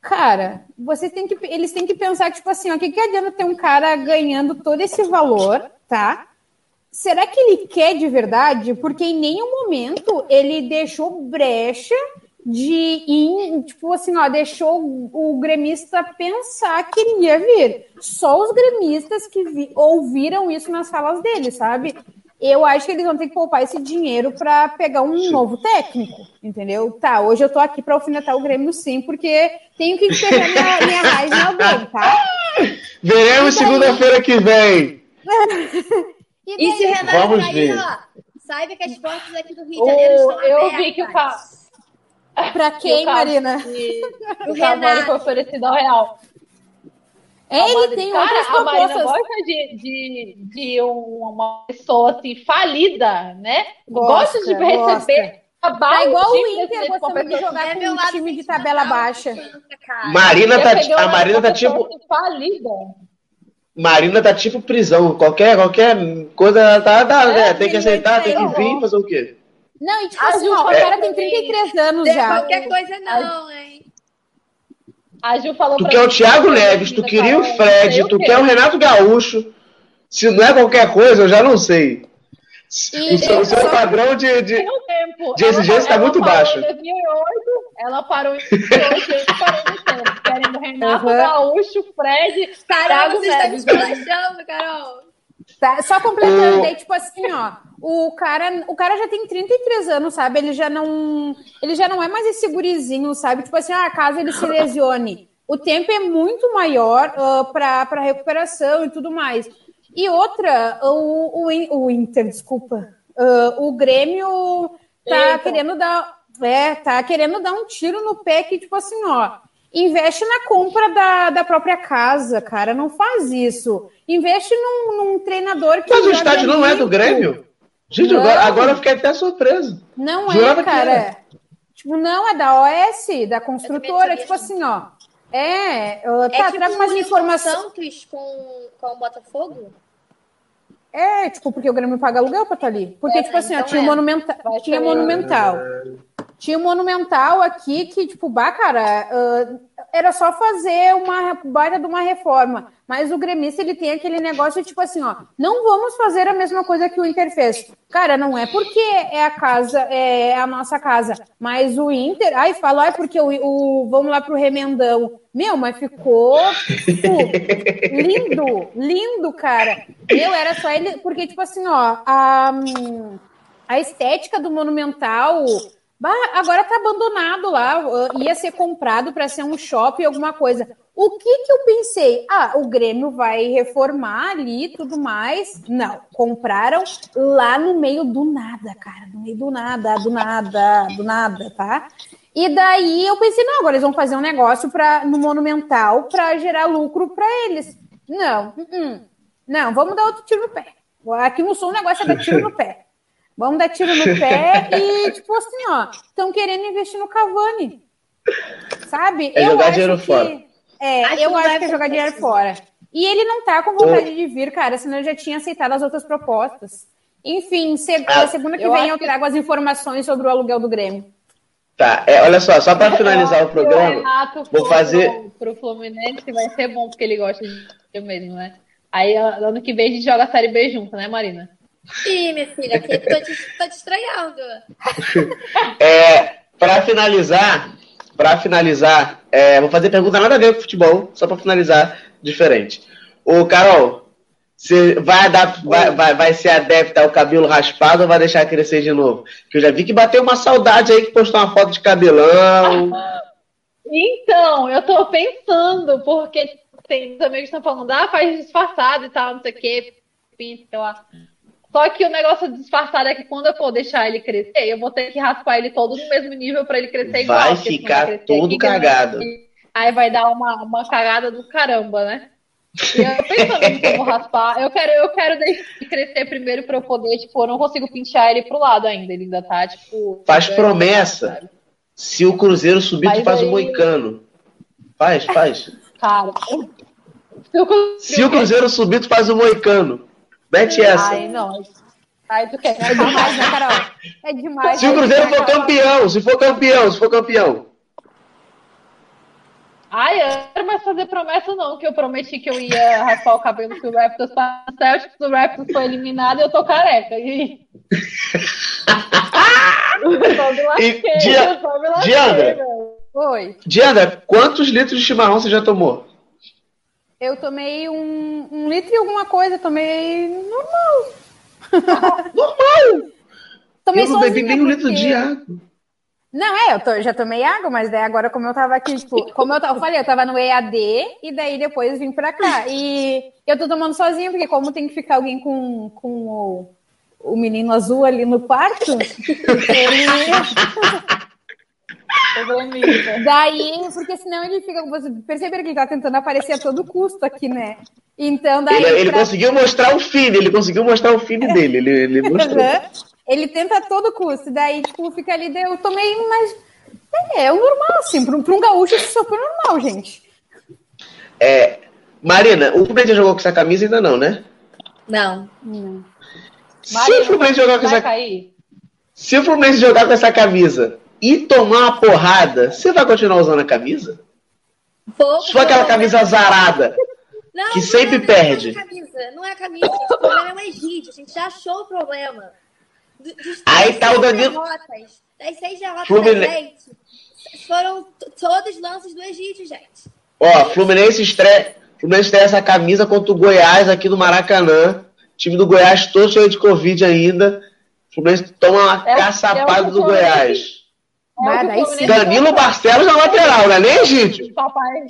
Cara, você tem que, eles têm que pensar, tipo assim, o que, que adianta ter um cara ganhando todo esse valor, tá? Será que ele quer de verdade? Porque em nenhum momento ele deixou brecha de ir, tipo assim, ó, deixou o gremista pensar que ele ia vir. Só os gremistas que vi, ouviram isso nas falas dele, sabe? Eu acho que eles vão ter que poupar esse dinheiro para pegar um sim. novo técnico, entendeu? Tá, hoje eu tô aqui para alfinetar o Grêmio sim, porque tenho que despejar minha, minha raiz em alguém, tá? Veremos segunda-feira que vem. e, e se o Renato Vamos cair, ver. ó, saiba que as portas aqui do Rio de Janeiro estão abertas. Eu vi que o carro... Pra quem, Marina? O Cavani foi oferecido ao Real. Ele tem cara, outras propostas. A Marina gosta de, de, de uma pessoa assim, falida, né? Gosta, gosta de receber Tá igual o Inter gostando de jogar com um time de tabela baixa. Marina tá, a Marina tá tipo. Falida. Marina tá tipo prisão. Qualquer, qualquer coisa tá, tá é, né? tem que aceitar, tem que vir, fazer o quê? Não, e tipo assim, ó, o cara tem 33 anos já. Qualquer coisa não, hein? A Ju falou tu quer o Thiago Neves, tu queria o Fred, tu quer o Renato Gaúcho. Se não é qualquer coisa, eu já não sei. E o seu, o seu padrão de, de, de exigência está muito baixo. Em 2008, ela parou em 2008 e parou no tempo. Querendo Renato uhum. Gaúcho, Fred, Carol, você está me esculachando, Carol. Tá, só completando, daí, tipo assim, ó, o cara, o cara já tem 33 anos, sabe? Ele já não, ele já não é mais esse gurizinho, sabe? Tipo assim, ah, caso ele se lesione, o tempo é muito maior uh, para recuperação e tudo mais. E outra, o, o, o Inter, desculpa, uh, o Grêmio tá Eita. querendo dar, é, tá querendo dar um tiro no pé que, tipo assim, ó, investe na compra da, da própria casa, cara, não faz isso. Investe num, num treinador que. Mas o estádio não é do Grêmio? Gente, não. agora, agora eu fiquei até surpreso. Não Jurava é, cara. Tipo, não, é da OS, da construtora, tipo assim, ó. É, tá, é tipo traga umas informações. Santos com, com o Botafogo? É, tipo, porque o Grêmio paga aluguel pra estar tá ali. Porque, é, tipo assim, ó, então tinha, é. Monumental, tinha Monumental. Tinha um Monumental aqui que, tipo, bah, cara, uh, era só fazer uma baita de uma reforma. Mas o gremista, ele tem aquele negócio, tipo assim, ó, não vamos fazer a mesma coisa que o Inter fez. Cara, não é porque é a casa, é a nossa casa, mas o Inter, ai, fala, é porque o, o, vamos lá pro remendão. Meu, mas ficou tipo, lindo, lindo, cara. Meu, era só ele, porque, tipo assim, ó, a, a estética do Monumental Bah, agora tá abandonado lá, ia ser comprado para ser um shopping, alguma coisa. O que que eu pensei? Ah, o Grêmio vai reformar ali e tudo mais. Não, compraram lá no meio do nada, cara, no meio do nada, do nada, do nada, tá? E daí eu pensei, não, agora eles vão fazer um negócio pra, no Monumental para gerar lucro para eles. Não, uh -uh. não, vamos dar outro tiro no pé. Aqui no Sul o negócio é dar tiro no pé. Vamos dar tiro no pé e, tipo assim, ó, estão querendo investir no Cavani. Sabe? É eu jogar dinheiro que, fora. É, acho eu acho que é jogar dinheiro fora. E ele não tá com vontade de vir, cara, senão ele já tinha aceitado as outras propostas. Enfim, seg ah, segunda que eu vem eu trago as informações sobre o aluguel do Grêmio. Tá, é, olha só, só para finalizar o programa, o vou fazer. Pro, pro Fluminense vai ser bom, porque ele gosta de mesmo, né? Aí ano que vem a gente joga a Série B junto, né, Marina? Ih, minha filha, aqui tô te, tô te estranhando. é, para finalizar, para finalizar, é, vou fazer pergunta nada a ver com futebol, só para finalizar diferente. Ô, Carol, você vai, dar, vai, vai, vai ser adepta ao cabelo raspado ou vai deixar crescer de novo? Que eu já vi que bateu uma saudade aí que postou uma foto de cabelão. Então, eu tô pensando, porque tem amigos que estão falando, ah, faz disfarçado e tal, não sei o quê, pinta lá. Só que o negócio disfarçado é que quando eu for deixar ele crescer, eu vou ter que raspar ele todo no mesmo nível para ele crescer igual. Vai ficar crescer, todo cagado. Aí vai dar uma, uma cagada do caramba, né? E eu pensando vou raspar, eu quero, eu quero deixar ele crescer primeiro para eu poder, tipo, eu não consigo pinchar ele pro lado ainda, ele ainda tá, tipo. Faz promessa. Se o Cruzeiro subir, tu faz aí... o moicano. Faz, faz. Cara. Se o Cruzeiro subir, tu faz o moicano. Mete essa. Ai, não. Ai, tu quer é demais, né, Carol? É demais. Se o Cruzeiro for campeão, se for campeão, se for campeão. Ai, eu não quero mais fazer promessa, não, que eu prometi que eu ia raspar o cabelo se o Raptors o Celtics, o Raptors foi eliminado e eu tô careca. E... Dia... Diandra, Oi. Diandra, quantos litros de chimarrão você já tomou? Eu tomei um, um litro e alguma coisa, tomei normal. normal! tomei eu não bebi nem um litro de água. Não, é, eu tô, já tomei água, mas daí agora, como eu tava aqui, tipo, como eu, eu falei, eu tava no EAD e daí depois vim pra cá. E eu tô tomando sozinha, porque como tem que ficar alguém com, com o, o menino azul ali no quarto, ele. Daí, porque senão ele fica. Você perceberam que ele tá tentando aparecer a todo custo aqui, né? Então, daí. Ele, ele pra... conseguiu mostrar o filho, ele conseguiu mostrar o filho dele, ele, ele mostrou. Ele tenta a todo custo, daí, tipo, fica ali, eu tomei, mas é, é o normal, assim, para um, um gaúcho isso super normal, gente. É, Marina, o Fluminense jogou com essa camisa ainda não, né? Não. não. Se Marina, o Fluminense jogar com essa cair. Se o Fluminense jogar com essa camisa e tomar uma porrada, você vai continuar usando a camisa? Vou, Só aquela camisa azarada. Não, que sempre é, perde. Não é a camisa, não é a camisa, gente. O problema é o Egídio. A gente já achou o problema. Aí tá o Danilo. Derrotas, das seis derrotas Fluminense. da gente, foram todos lances do Egito, gente. Ó, Fluminense estreia, Fluminense estreia essa camisa contra o Goiás aqui no Maracanã. time do Goiás todo cheio de Covid ainda. Fluminense toma uma é, caçapada é do Goiás. É Danilo Barcelos na lateral, né? Nem Egídio. Papai.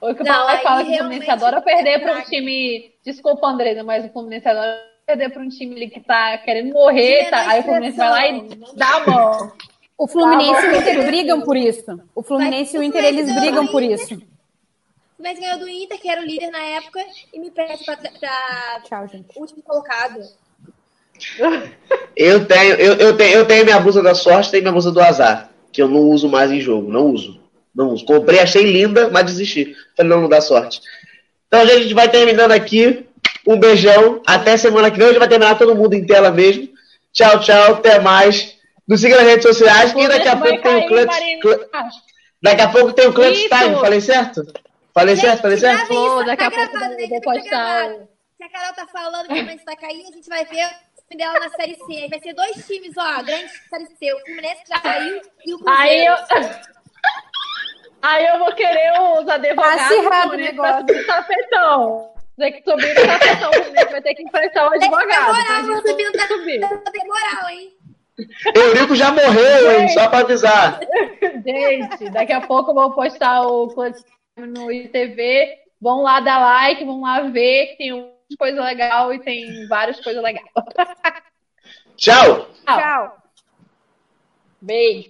O que o papai fala que o Fluminense adora perder para um time. Desculpa, André, mas o Fluminense adora perder para um time que tá querendo morrer, tá, aí o Fluminense vai lá e dá a mão. O Fluminense e o Inter brigam por isso. O Fluminense e o Inter, eles brigam por isso. Mas ganhou do Inter, que era o líder na época, e me pede para Tchau, gente. último colocado. Eu tenho, eu, eu, tenho, eu tenho minha blusa da sorte e minha blusa do azar, que eu não uso mais em jogo. Não uso. Não uso. Comprei, achei linda, mas desisti. Falei, não, não dá sorte. Então, a gente vai terminando aqui. Um beijão. Até semana que vem. Hoje vai terminar todo mundo em tela mesmo. Tchau, tchau. Até mais. Nos siga nas redes sociais. E daqui a pouco tem o Clutch. Daqui a pouco tem o Clutch Time. Falei certo? Falei certo? Falei certo? Pô, daqui tá a pouco eu vou postar. Se a Carol tá falando que o Fluminense tá caindo, a gente vai ver time dela na Série C. Aí vai ser dois times, ó, grandes Série C. O Fluminense já caiu e o Cruzeiro. Aí eu... Aí eu vou querer os advogados tá acirrado o negócio. do tapetão dizer que subir no tapetão, o vai ter que emprestar o advogado. Demoral, subir no subir. Tem moral, hein? Eurico já morreu, hein? Só para avisar. Gente, daqui a pouco eu vou postar o no ITV. Vão lá dar like, vão lá ver que tem um coisa legal e tem várias coisas legais. Tchau. Tchau. Beijo.